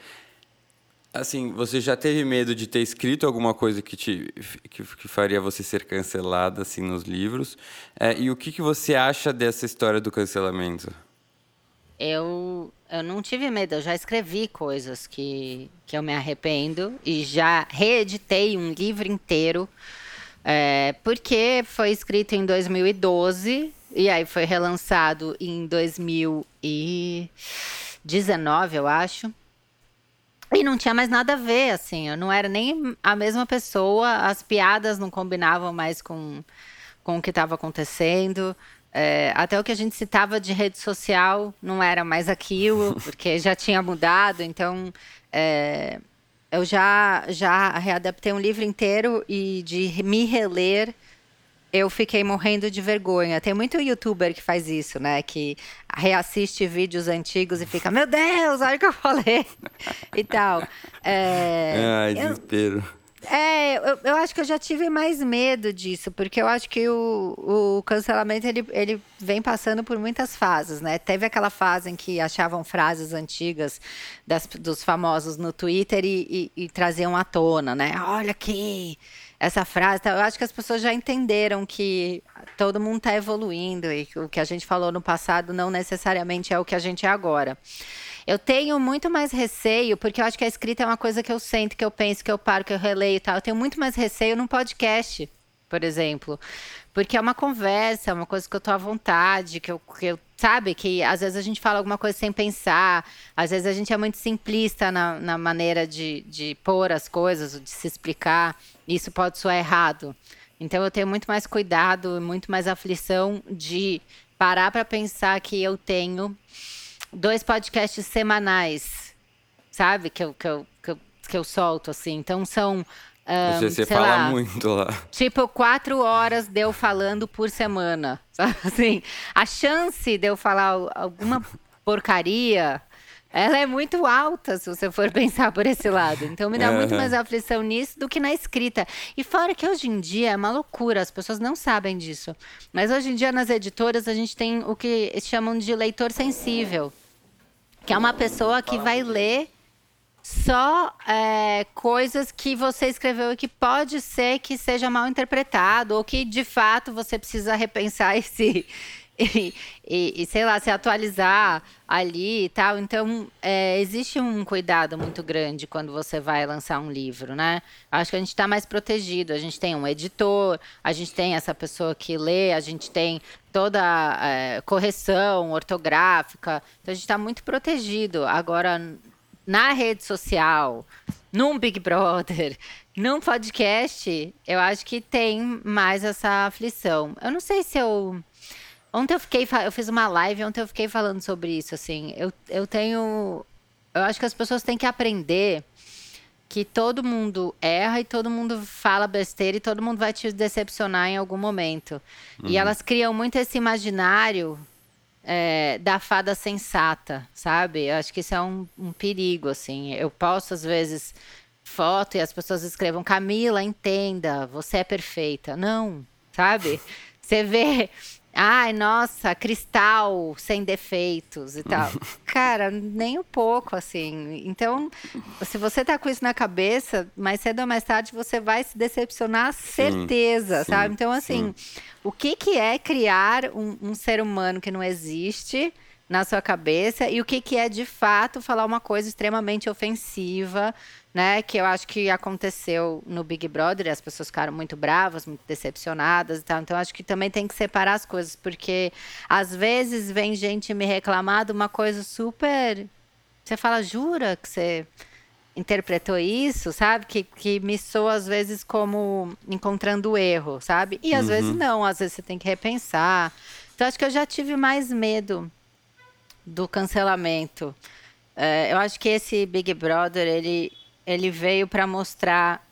Assim, você já teve medo de ter escrito alguma coisa que te que, que faria você ser cancelada assim nos livros? É, e o que, que você acha dessa história do cancelamento? Eu, eu não tive medo, eu já escrevi coisas que, que eu me arrependo e já reeditei um livro inteiro, é, porque foi escrito em 2012 e aí foi relançado em 2019, eu acho. E não tinha mais nada a ver, assim, eu não era nem a mesma pessoa, as piadas não combinavam mais com, com o que estava acontecendo. É, até o que a gente citava de rede social não era mais aquilo, porque já tinha mudado. Então, é, eu já, já readaptei um livro inteiro e de me reler, eu fiquei morrendo de vergonha. Tem muito youtuber que faz isso, né? Que reassiste vídeos antigos e fica, meu Deus, olha o que eu falei. e tal. É, Ai, eu- desespero. É, eu, eu acho que eu já tive mais medo disso, porque eu acho que o, o cancelamento ele, ele vem passando por muitas fases, né? Teve aquela fase em que achavam frases antigas das- dos famosos no Twitter e, e- e traziam à tona, né? Olha aqui, essa frase. Eu acho que as pessoas já entenderam que todo mundo está evoluindo e que o que a gente falou no passado não necessariamente é o que a gente é agora. Eu tenho muito mais receio, porque eu acho que a escrita é uma coisa que eu sinto, que eu penso, que eu paro, que eu releio e tal. Eu tenho muito mais receio num podcast, por exemplo. Porque é uma conversa, é uma coisa que eu tô à vontade, que eu, que eu sabe, que às vezes a gente fala alguma coisa sem pensar, às vezes a gente é muito simplista na, na maneira de, de pôr as coisas, de se explicar, isso pode soar errado. Então eu tenho muito mais cuidado, muito mais aflição de parar para pensar que eu tenho dois podcasts semanais, sabe? Que eu, que eu, que eu, que eu solto, assim. Então são. ahn, Você, fala lá, muito lá. Tipo, quatro horas de eu falando por semana. Sabe? Assim, a chance de eu falar al- alguma porcaria. Ela é muito alta, se você for pensar por esse lado. Então me dá muito Aham. mais aflição nisso do que na escrita. E fora que hoje em dia é uma loucura, as pessoas não sabem disso. Mas hoje em dia nas editoras a gente tem o que chamam de leitor sensível que é uma pessoa que vai ler só é, coisas que você escreveu e que pode ser que seja mal interpretado ou que de fato você precisa repensar e se e, e- sei lá se atualizar ali e tal então é, existe um cuidado muito grande quando você vai lançar um livro né acho que a gente está mais protegido a gente tem um editor a gente tem essa pessoa que lê a gente tem toda a é, correção ortográfica então a gente está muito protegido agora na rede social, num Big Brother, num podcast, eu acho que tem mais essa aflição. Eu não sei se eu. Ontem eu fiquei. Eu fiz uma live, ontem eu fiquei falando sobre isso, assim. Eu, eu tenho. Eu acho que as pessoas têm que aprender que todo mundo erra e todo mundo fala besteira e todo mundo vai te decepcionar em algum momento. E elas criam muito esse imaginário é, da fada sensata, sabe? Eu acho que isso é um, um perigo, assim. Eu posto, às vezes, foto e as pessoas escrevam: Camila, entenda, você é perfeita. Não, sabe? Você vê Ai, nossa, cristal sem defeitos e tal. Cara, nem um pouco, assim. Então, se você tá com isso na cabeça, mais cedo ou mais tarde você vai se decepcionar, certeza, sim, sabe? Então, assim, sim. o que, que é criar um, um ser humano que não existe? Na sua cabeça e o que, que é de fato falar uma coisa extremamente ofensiva, né? Que eu acho que aconteceu no Big Brother, as pessoas ficaram muito bravas, muito decepcionadas e tal. Então acho que também tem que separar as coisas, porque às vezes vem gente me reclamar de uma coisa super. Você fala, jura que você interpretou isso, sabe? Que, que me soa às vezes como encontrando erro, sabe? E às uhum. vezes não, às vezes você tem que repensar. Então acho que eu já tive mais medo do cancelamento. É, eu acho que esse Big Brother ele, ele veio para mostrar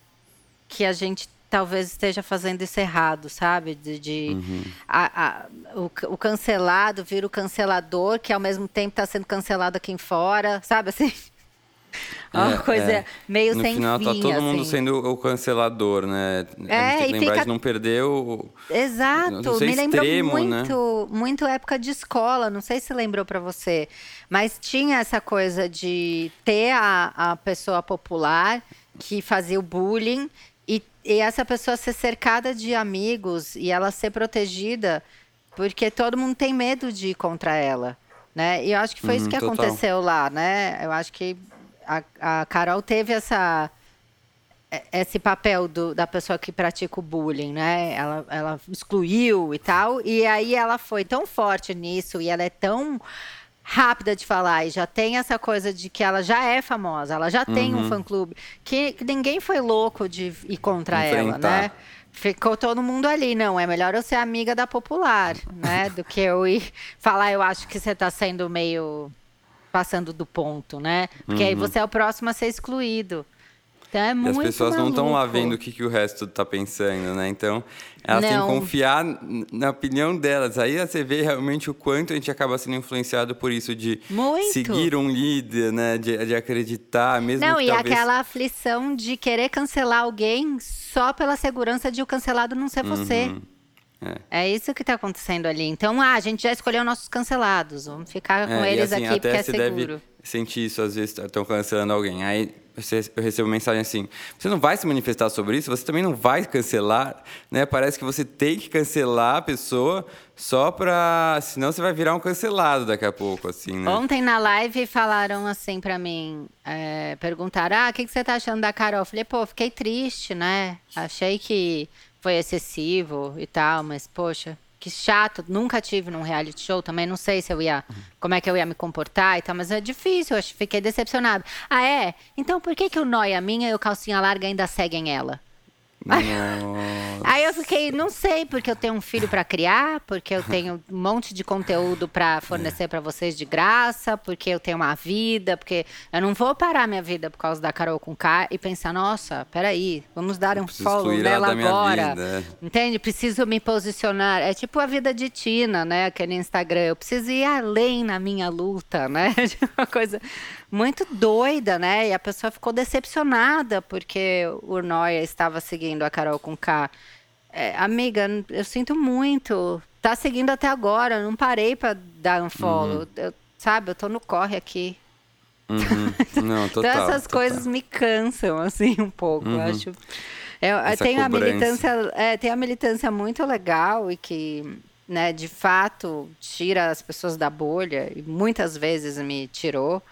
que a gente talvez esteja fazendo isso errado, sabe? De, de uhum. a, a, o, o, cancelado vira o cancelador, que ao mesmo tempo está sendo cancelado aqui fora, sabe assim? Uma é, coisa é. meio no sem final, fim, tá todo assim. mundo sendo o cancelador, né? É, a gente tem que lembrar fica... de não perder o... Exato, me lembra muito, né? muito época de escola, não sei se lembrou para você, mas tinha essa coisa de ter a, a pessoa popular que fazia o bullying e, e essa pessoa ser cercada de amigos e ela ser protegida porque todo mundo tem medo de ir contra ela. Né? E eu acho que foi uhum, isso que total. aconteceu lá, né? Eu acho que a, a Carol teve essa é, esse papel do, da pessoa que pratica o bullying, né? Ela, ela excluiu e tal, e aí ela foi tão forte nisso e ela é tão rápida de falar e já tem essa coisa de que ela já é famosa, ela já uhum. tem um uhum. fã-clube, que, que, ninguém foi louco de ir contra Enfrentar. ela, né? Ficou todo mundo ali, não, é melhor eu ser amiga da popular, né? Do que eu ir falar, eu acho que você está sendo meio passando do ponto, né? Porque uhum. aí você é o próximo a ser excluído. Então é muito E as pessoas maluco. não estão lá vendo o que, que o resto está pensando, né? Então, elas não. têm que confiar na opinião delas. Aí você vê realmente o quanto a gente acaba sendo influenciado por isso de muito. seguir um líder, né? De, de acreditar, mesmo Não, e talvez... aquela aflição de querer cancelar alguém só pela segurança de o cancelado não ser você. É. é isso que está acontecendo ali. Então, ah, a gente já escolheu nossos cancelados. Vamos ficar com é, eles assim, aqui porque é seguro. Deve sentir isso, às vezes estão cancelando alguém. Aí eu recebo mensagem assim: você não vai se manifestar sobre isso, você também não vai cancelar, né? Parece que você tem que cancelar a pessoa só para, senão você vai virar um cancelado daqui a pouco, assim, né? Ontem na live falaram assim para mim, é, perguntaram: ah, o que, que você tá achando da Carol? Eu falei: pô, fiquei triste, né? Achei que foi excessivo e tal, mas poxa, que chato, nunca tive num reality show, também não sei se eu ia, como é que eu ia me comportar e tal, mas é difícil, eu fiquei decepcionado. Ah, é? Então por que que o Noia minha e o Calcinha Larga ainda seguem ela? Aí eu fiquei, não sei, porque eu tenho um filho para criar, porque eu tenho um monte de conteúdo para fornecer para vocês de graça, porque eu tenho uma vida, porque eu não vou parar minha vida por causa da Carol com K e pensar, nossa, peraí, vamos dar um follow nela agora. Entende? Preciso me posicionar. É tipo a vida de Tina, né? Aquele Instagram. Eu preciso ir além na minha luta, né? uma coisa muito doida, né? E a pessoa ficou decepcionada porque o Noia estava seguindo a Carol com K. É, amiga, eu sinto muito. Tá seguindo até agora, não parei para dar um follow. Uhum. Eu, sabe, eu tô no corre aqui. Uhum. Não, total, então essas total. coisas me cansam, assim, um pouco. Uhum. Eu acho. Eu, tem, a militância, é, tem a militância muito legal e que, né, de fato, tira as pessoas da bolha, e muitas vezes me tirou.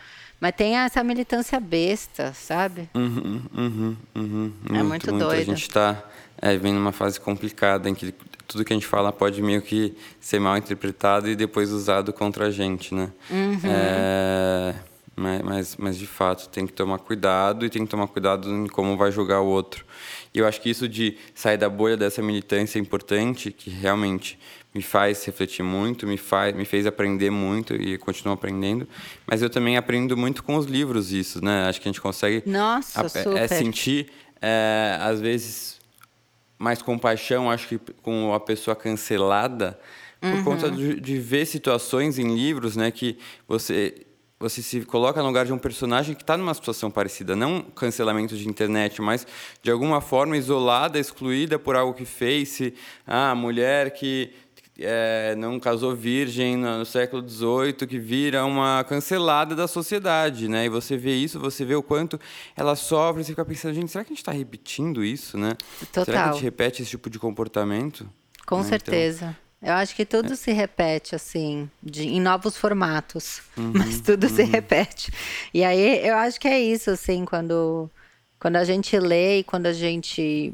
Mas tem essa militância besta, sabe? Uhum, uhum, uhum. É muito, muito, muito. doido. A gente está é, vem numa fase complicada em que tudo que a gente fala pode meio que ser mal interpretado e depois usado contra a gente, né? Uhum. É, mas, mas, mas, de fato, tem que tomar cuidado e tem que tomar cuidado em como vai julgar o outro. E eu acho que isso de sair da bolha dessa militância é importante, que realmente me faz refletir muito, me, faz, me fez aprender muito e continuo aprendendo. Mas eu também aprendo muito com os livros isso, né? Acho que a gente consegue Nossa, é, sentir, é, às vezes, mais compaixão, acho que com a pessoa cancelada, por uhum. conta de, de, ver situações em livros, né, que você você se coloca no lugar de um personagem que está numa situação parecida, não cancelamento de internet, mas de alguma forma isolada, excluída por algo que fez, se ah, a mulher que é, não casou virgem no século XVIII, que vira uma cancelada da sociedade, né? E você vê isso, você vê o quanto ela sofre, você fica pensando, gente, será que a gente está repetindo isso, né? Total. Será que a gente repete esse tipo de comportamento? Com né? certeza. Então, eu acho que tudo é. se repete, assim, de, em novos formatos, uhum, mas tudo uhum. se repete. E aí eu acho que é isso, assim, quando, quando a gente lê e quando a gente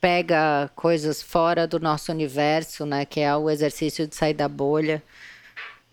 pega coisas fora do nosso universo, né, que é o exercício de sair da bolha,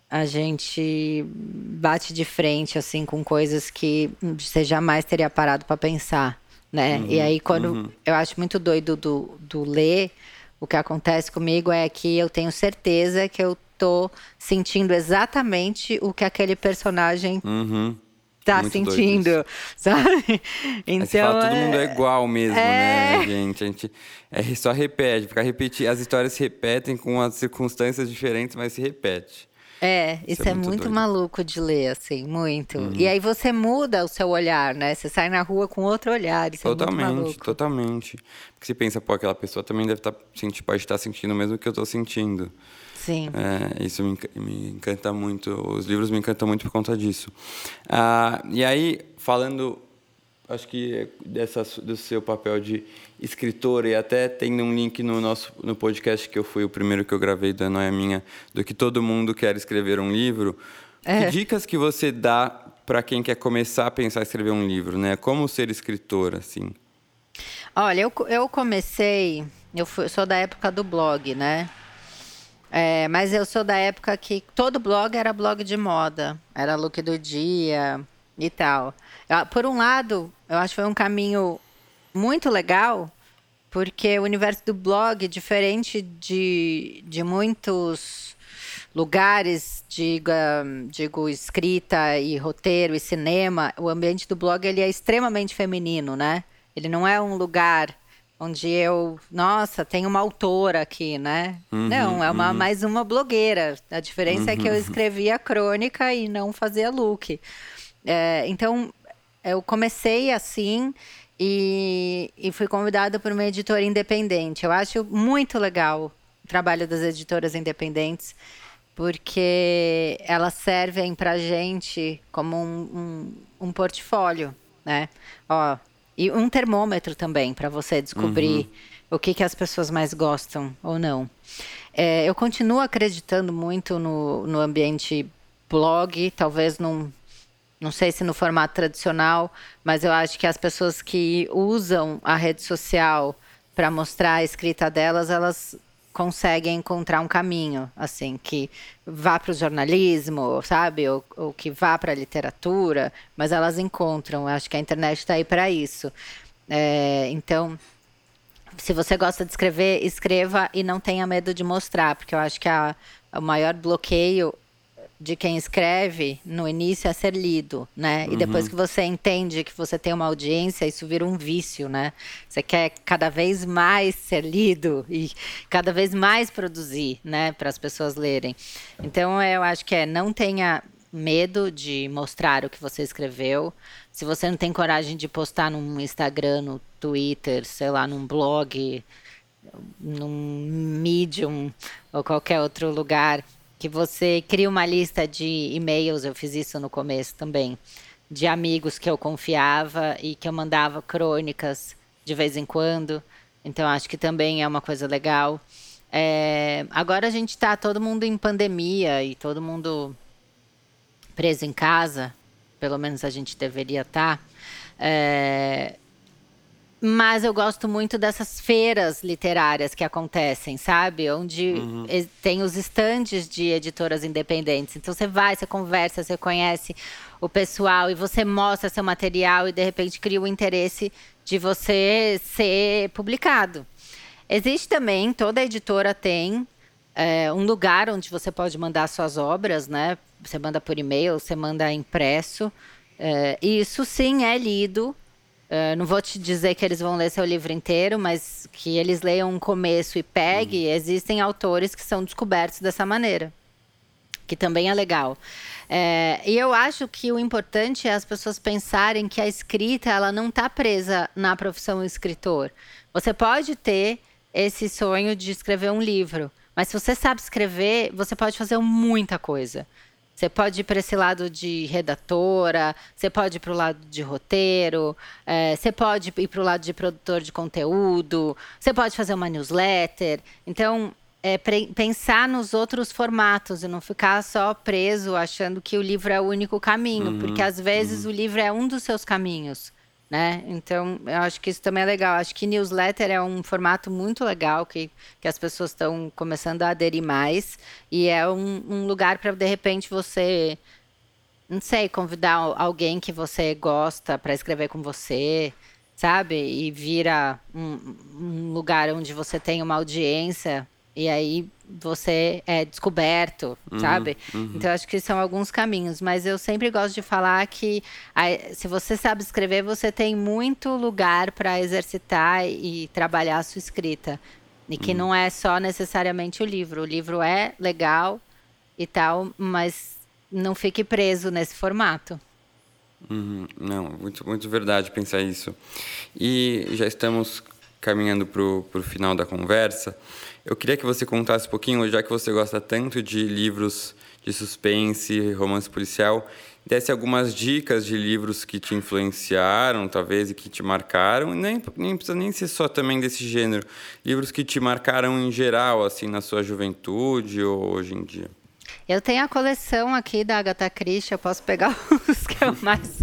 a gente bate de frente, assim, com coisas que você jamais teria parado para pensar, né? Uhum, e aí, quando uhum. eu acho muito doido do, do ler o que acontece comigo é que eu tenho certeza que eu tô sentindo exatamente o que aquele personagem uhum. tá Muito sentindo, sabe? Então fala, todo mundo é, é igual mesmo, é... né, gente? A gente é, só repete, fica repetir, as histórias se repetem com as circunstâncias diferentes, mas se repete. É, isso, isso é, é, muito, muito maluco de ler, assim, muito. Uhum. E aí você muda o seu olhar, né? Você sai na rua com outro olhar. Isso totalmente, é muito maluco. totalmente. Porque você pensa, pô, aquela pessoa também deve estar tá, pode estar sentindo o mesmo que eu estou sentindo. Sim. É, isso me, me, encanta muito. Os livros me encantam muito por conta disso. Ah, e aí, falando acho que dessa, do seu papel de escritora e até tem um link no nosso no podcast que eu fui o primeiro que eu gravei da Noia Minha do que todo mundo quer escrever um livro. É. Que dicas que você dá para quem quer começar a pensar em escrever um livro, né? Como ser escritora, assim? Olha, eu, eu comecei, eu, fui, sou da época do blog, né? É, mas eu sou da época que todo blog era blog de moda, era look do dia e tal. Por um lado, eu acho que foi um caminho muito legal, porque o universo do blog, diferente de, de muitos lugares, diga, digo, escrita e roteiro e cinema, o ambiente do blog ele é extremamente feminino, né? Ele não é um lugar onde eu, nossa, tem uma autora aqui, né? Uhum, não, é uma uhum. mais uma blogueira. A diferença uhum. é que eu uhum. escrevia crônica e não fazia look. É, então, eu comecei assim e, e fui convidada por uma editora independente. Eu acho muito legal o trabalho das editoras independentes, porque elas servem para gente como um, um, um, portfólio, né? Ó, e um termômetro também para você descobrir uhum. o que, que as pessoas mais gostam ou não. É, eu continuo acreditando muito no, no ambiente blog, talvez num não sei se no formato tradicional, mas eu acho que as pessoas que usam a rede social para mostrar a escrita delas, elas conseguem encontrar um caminho, assim, que vá para o jornalismo, sabe, ou, ou que vá para a literatura, mas elas encontram. Eu acho que a internet está aí para isso. É, então, se você gosta de escrever, escreva e não tenha medo de mostrar, porque eu acho que a, o maior bloqueio de quem escreve no início é ser lido, né? Uhum. E depois que você entende que você tem uma audiência, isso vira um vício, né? Você quer cada vez mais ser lido e cada vez mais produzir, né, para as pessoas lerem. Então eu acho que é não tenha medo de mostrar o que você escreveu. Se você não tem coragem de postar no Instagram, no Twitter, sei lá, num blog, num Medium ou qualquer outro lugar, que você cria uma lista de e-mails, eu fiz isso no começo também, de amigos que eu confiava e que eu mandava crônicas de vez em quando. Então acho que também é uma coisa legal. É, agora a gente está todo mundo em pandemia e todo mundo preso em casa, pelo menos a gente deveria estar. Tá. É, mas eu gosto muito dessas feiras literárias que acontecem, sabe? Onde uhum. tem os estandes de editoras independentes. Então você vai, você conversa, você conhece o pessoal e você mostra seu material e de repente cria o interesse de você ser publicado. Existe também, toda editora tem é, um lugar onde você pode mandar suas obras, né? Você manda por e-mail, você manda impresso. É, isso sim é lido Uh, não vou te dizer que eles vão ler seu livro inteiro, mas que eles leiam um começo e pegue. Uhum. Existem autores que são descobertos dessa maneira, que também é legal. É, e eu acho que o importante é as pessoas pensarem que a escrita ela não está presa na profissão escritor. Você pode ter esse sonho de escrever um livro, mas se você sabe escrever, você pode fazer muita coisa. Você pode ir para esse lado de redatora, você pode ir para o lado de roteiro, é, você pode ir para o lado de produtor de conteúdo, você pode fazer uma newsletter. Então, é, pensar nos outros formatos e não ficar só preso achando que o livro é o único caminho, uhum, porque às vezes uhum. o livro é um dos seus caminhos né? Então, eu acho que isso também é legal. Acho que newsletter é um formato muito legal que, que as pessoas estão começando a aderir mais. E é um, um lugar para, de repente, você, não sei, convidar alguém que você gosta para escrever com você, sabe? E vira um, um lugar onde você tem uma audiência e aí você é descoberto, uhum, sabe? Uhum. Então acho que são alguns caminhos, mas eu sempre gosto de falar que se você sabe escrever, você tem muito lugar para exercitar e trabalhar a sua escrita. E que uhum. não é só necessariamente o livro. O livro é legal e tal, mas não fique preso nesse formato. Uhum. Não, muito, muito verdade pensar isso. E já estamos caminhando para o final da conversa. Eu queria que você contasse um pouquinho, já que você gosta tanto de livros de suspense, romance policial, desse algumas dicas de livros que te influenciaram, talvez, e que te marcaram. Nem, nem precisa nem ser só também desse gênero. Livros que te marcaram em geral, assim, na sua juventude ou hoje em dia. Eu tenho a coleção aqui da Agatha Christie, eu posso pegar os que eu mais...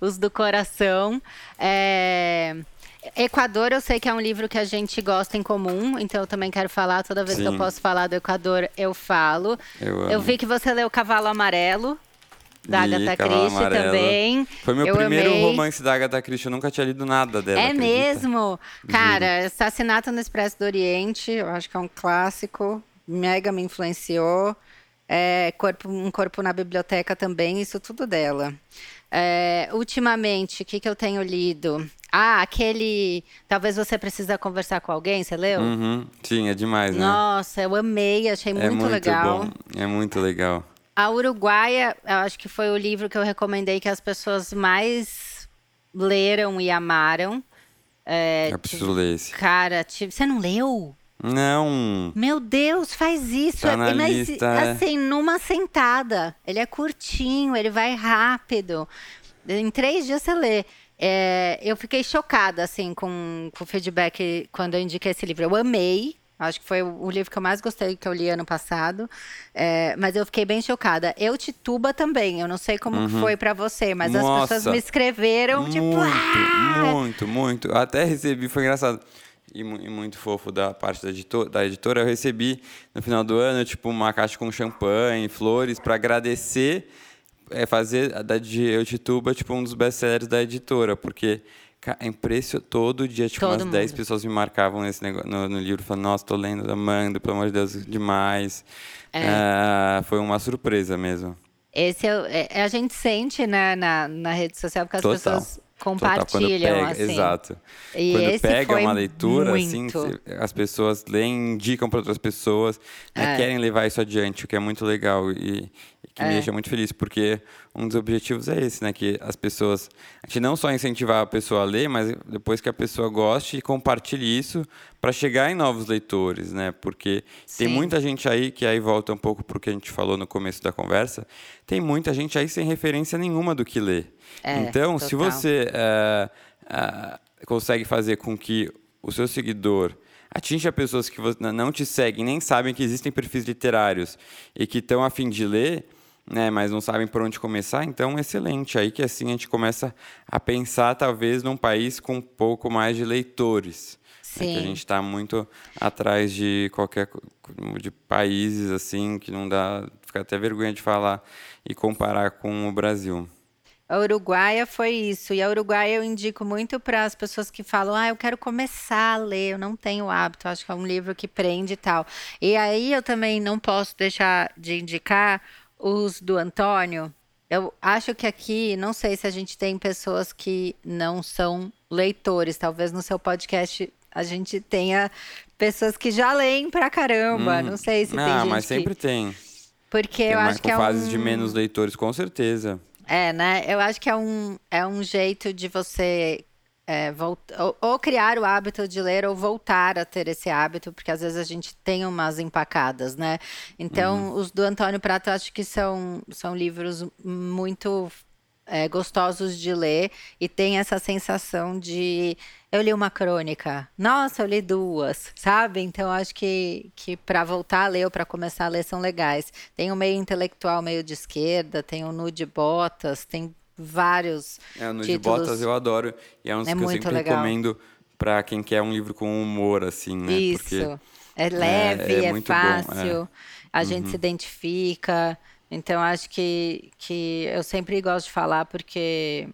os do coração. É... Equador, eu sei que é um livro que a gente gosta em comum, então eu também quero falar. Toda vez Sim. que eu posso falar do Equador, eu falo. Eu, eu vi que você leu Cavalo Amarelo. Da Li, Agatha Christie também. Foi meu eu primeiro amei. romance da Agatha Christie, eu nunca tinha lido nada dela. É acredita? mesmo? Cara, Assassinato no Expresso do Oriente, eu acho que é um clássico, mega me influenciou. É, corpo, um corpo na biblioteca também, isso tudo dela. É, ultimamente, o que, que eu tenho lido? Ah, aquele. Talvez você precisa conversar com alguém, você leu? Uhum. Sim, é demais, né? Nossa, eu amei, achei muito, é muito legal. Bom. É muito legal. A Uruguaia, eu acho que foi o livro que eu recomendei que as pessoas mais leram e amaram. É, eu preciso ler esse. Cara, você não leu? Não. Meu Deus, faz isso. Tá na Mas, lista, é. assim, numa sentada. Ele é curtinho, ele vai rápido. Em três dias você lê. É, eu fiquei chocada, assim, com, com o feedback quando eu indiquei esse livro. Eu amei. Acho que foi o livro que eu mais gostei que eu li ano passado. É, mas eu fiquei bem chocada. Eu Tituba também. Eu não sei como uhum. foi para você, mas Nossa, as pessoas me escreveram, tipo, muito, tipo. Ah! Muito, muito. Até recebi, foi engraçado. E, e muito fofo da parte da, editor, da editora. Eu recebi no final do ano, tipo, uma caixa com champanhe, flores, para agradecer é fazer da de Eutituba tipo um dos best-sellers da editora, porque é impressionante. Todo dia, tipo, Todo umas mundo. 10 pessoas me marcavam nesse negócio, no, no livro, falando, nossa, tô lendo, amando, pelo amor de Deus, demais. É. É, foi uma surpresa mesmo. Esse é, é, a gente sente né, na, na rede social, porque as Total. pessoas compartilham, pega, assim. Exato. E quando pega uma leitura, assim, muito. assim, as pessoas leem, indicam para outras pessoas, né, é. querem levar isso adiante, o que é muito legal. E, que é. me deixa muito feliz, porque um dos objetivos é esse, né? Que as pessoas. A gente não só incentivar a pessoa a ler, mas depois que a pessoa goste e compartilhe isso para chegar em novos leitores, né? Porque Sim. tem muita gente aí, que aí volta um pouco para o que a gente falou no começo da conversa, tem muita gente aí sem referência nenhuma do que ler. É, então, total. se você é, é, consegue fazer com que o seu seguidor atinja pessoas que não te seguem, nem sabem que existem perfis literários e que estão a fim de ler, né, mas não sabem por onde começar, então excelente. Aí que assim a gente começa a pensar talvez num país com um pouco mais de leitores. Né, que a gente está muito atrás de qualquer de países assim que não dá, fica até vergonha de falar e comparar com o Brasil. A Uruguaia foi isso. E a Uruguaia eu indico muito para as pessoas que falam: ah, eu quero começar a ler, eu não tenho hábito, acho que é um livro que prende e tal. E aí eu também não posso deixar de indicar os do Antônio, eu acho que aqui, não sei se a gente tem pessoas que não são leitores. Talvez no seu podcast a gente tenha pessoas que já leem pra caramba. Hum. Não sei se ah, tem gente mas sempre que... tem. Porque tem eu acho que é fases um... de menos leitores, com certeza. É, né? Eu acho que é um, é um jeito de você é, voltar, ou, ou, criar o hábito de ler ou voltar a ter esse hábito, porque às vezes a gente tem umas empacadas, né? Então, uhum. os do Antônio Prato eu acho que são, são livros muito é, gostosos de ler e tem essa sensação de eu li uma crônica, nossa, eu li duas, sabe? Então acho que, que para voltar a ler ou para começar a ler são legais. Tem o meio intelectual, meio de esquerda, tem o Nude Botas, tem vários. É, o Nude Botas eu adoro e é um dos é que eu sempre legal. recomendo para quem quer um livro com humor, assim, né? Isso. Porque é leve, é, é, é fácil, é. a gente uhum. se identifica. Então, acho que, que eu sempre gosto de falar porque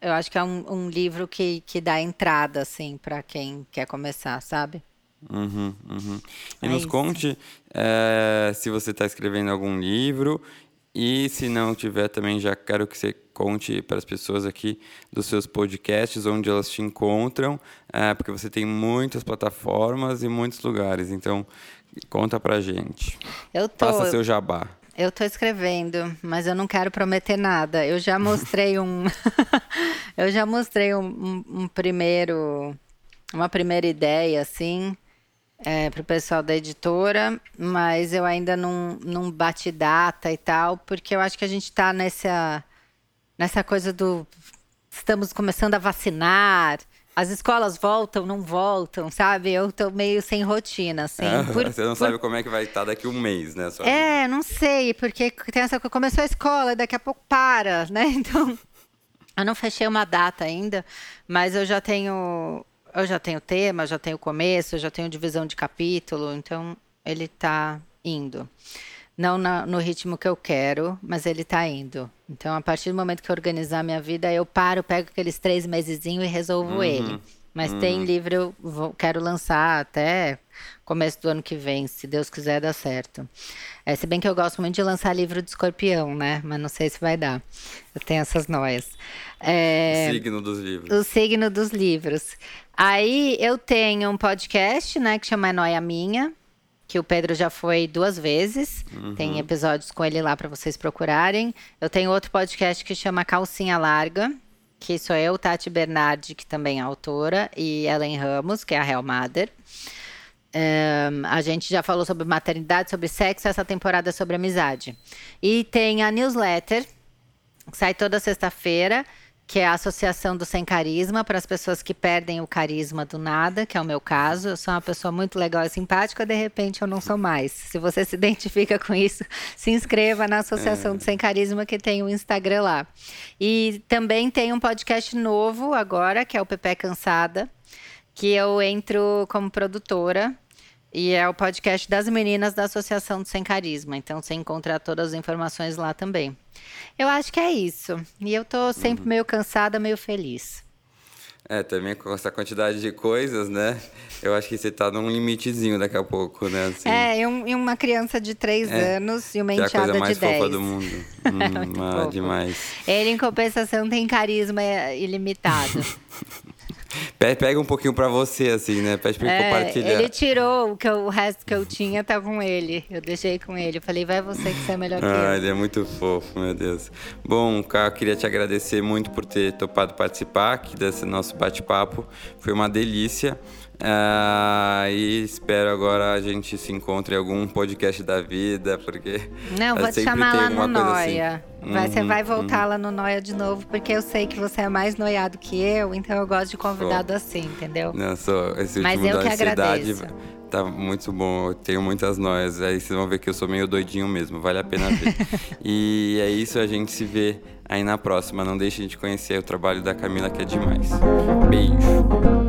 eu acho que é um, um livro que, que dá entrada, assim, para quem quer começar, sabe? Uhum, uhum. E é nos isso. conte é, se você está escrevendo algum livro e se não tiver também, já quero que você conte para as pessoas aqui dos seus podcasts, onde elas te encontram, é, porque você tem muitas plataformas e muitos lugares. Então, conta para gente. Eu tô... Faça seu jabá. Eu estou escrevendo, mas eu não quero prometer nada. Eu já mostrei um, eu já mostrei um, um, um, primeiro, uma primeira ideia assim é, para o pessoal da editora, mas eu ainda não, não bati data e tal, porque eu acho que a gente está nessa nessa coisa do estamos começando a vacinar as escolas voltam, não voltam, sabe? Eu tô meio sem rotina, assim. por, você não por... sabe como é que vai estar daqui um mês, né? é, não sei, porque tem essa coisa, começou a escola, daqui a pouco para, né? Então, eu não fechei uma data ainda, mas eu já tenho, eu já tenho tema, já tenho começo, já tenho divisão de capítulo, então ele tá indo não na, no ritmo que eu quero, mas ele está indo. Então, a partir do momento que eu organizar minha vida, eu paro, pego aqueles três mesezinhos e resolvo uhum. ele. Mas uhum. tem livro eu vou, quero lançar até começo do ano que vem, se Deus quiser dar certo. É, se bem que eu gosto muito de lançar livro de escorpião, né? Mas não sei se vai dar. Eu tenho essas noias. É, o signo dos livros. O signo dos livros. Aí eu tenho um podcast, né, que chama Noia Minha, que o Pedro já foi duas vezes. Uhum. Tem episódios com ele lá para vocês procurarem. Eu tenho outro podcast que chama Calcinha Larga, que sou eu, Tati Bernardi, que também é autora, e Ellen Ramos, que é a Real Mother. Um, a gente já falou sobre maternidade, sobre sexo, essa temporada é sobre amizade. E tem a newsletter, que sai toda sexta-feira, que é a Associação do Sem Carisma, para as pessoas que perdem o carisma do nada, que é o meu caso. Eu sou uma pessoa muito legal e simpática, de repente eu não sou mais. Se você se identifica com isso, se inscreva na Associação é. do Sem Carisma, que tem o um Instagram lá. E também tem um podcast novo agora, que é o Pepe Cansada, que eu entro como produtora e é o podcast das meninas da Associação do Sem Carisma. Então você encontra todas as informações lá também. Eu acho que é isso. E eu tô sempre uhum. meio cansada, meio feliz. É, também com essa quantidade de coisas, né? Eu acho que você tá num limitezinho daqui a pouco, né? Assim. É, e, um, e, uma criança de 3 é, anos e uma enteada de 10. É a coisa mais fofa do mundo. hum, ah, demais. Ele, em compensação, tem carisma ilimitado. Pega um pouquinho pra você, assim, né? Pede pra ele é, compartilhar. Ele tirou o, que eu, o resto que eu tinha, tá com ele. Eu deixei com ele. Eu falei, vai você que você é melhor que ah, eu. Ele é muito fofo, meu Deus. Bom, Cá, queria te agradecer muito por ter topado participar aqui desse nosso bate-papo. Foi uma delícia. Uh, e espero agora a gente se encontre em algum podcast da vida, porque. Não, vou te chamar lá no Noia. Assim. Vai, uhum, você vai voltar uhum. lá no Noia de novo, porque eu sei que você é mais noiado que eu, então eu gosto de convidado assim, entendeu? Não, sou. Esse Mas eu que agradeço. Tá muito bom, eu tenho muitas noias. Aí vocês vão ver que eu sou meio doidinho mesmo, vale a pena ver. e é isso, a gente se vê aí na próxima. Não deixe de conhecer o trabalho da Camila, que é demais. Beijo.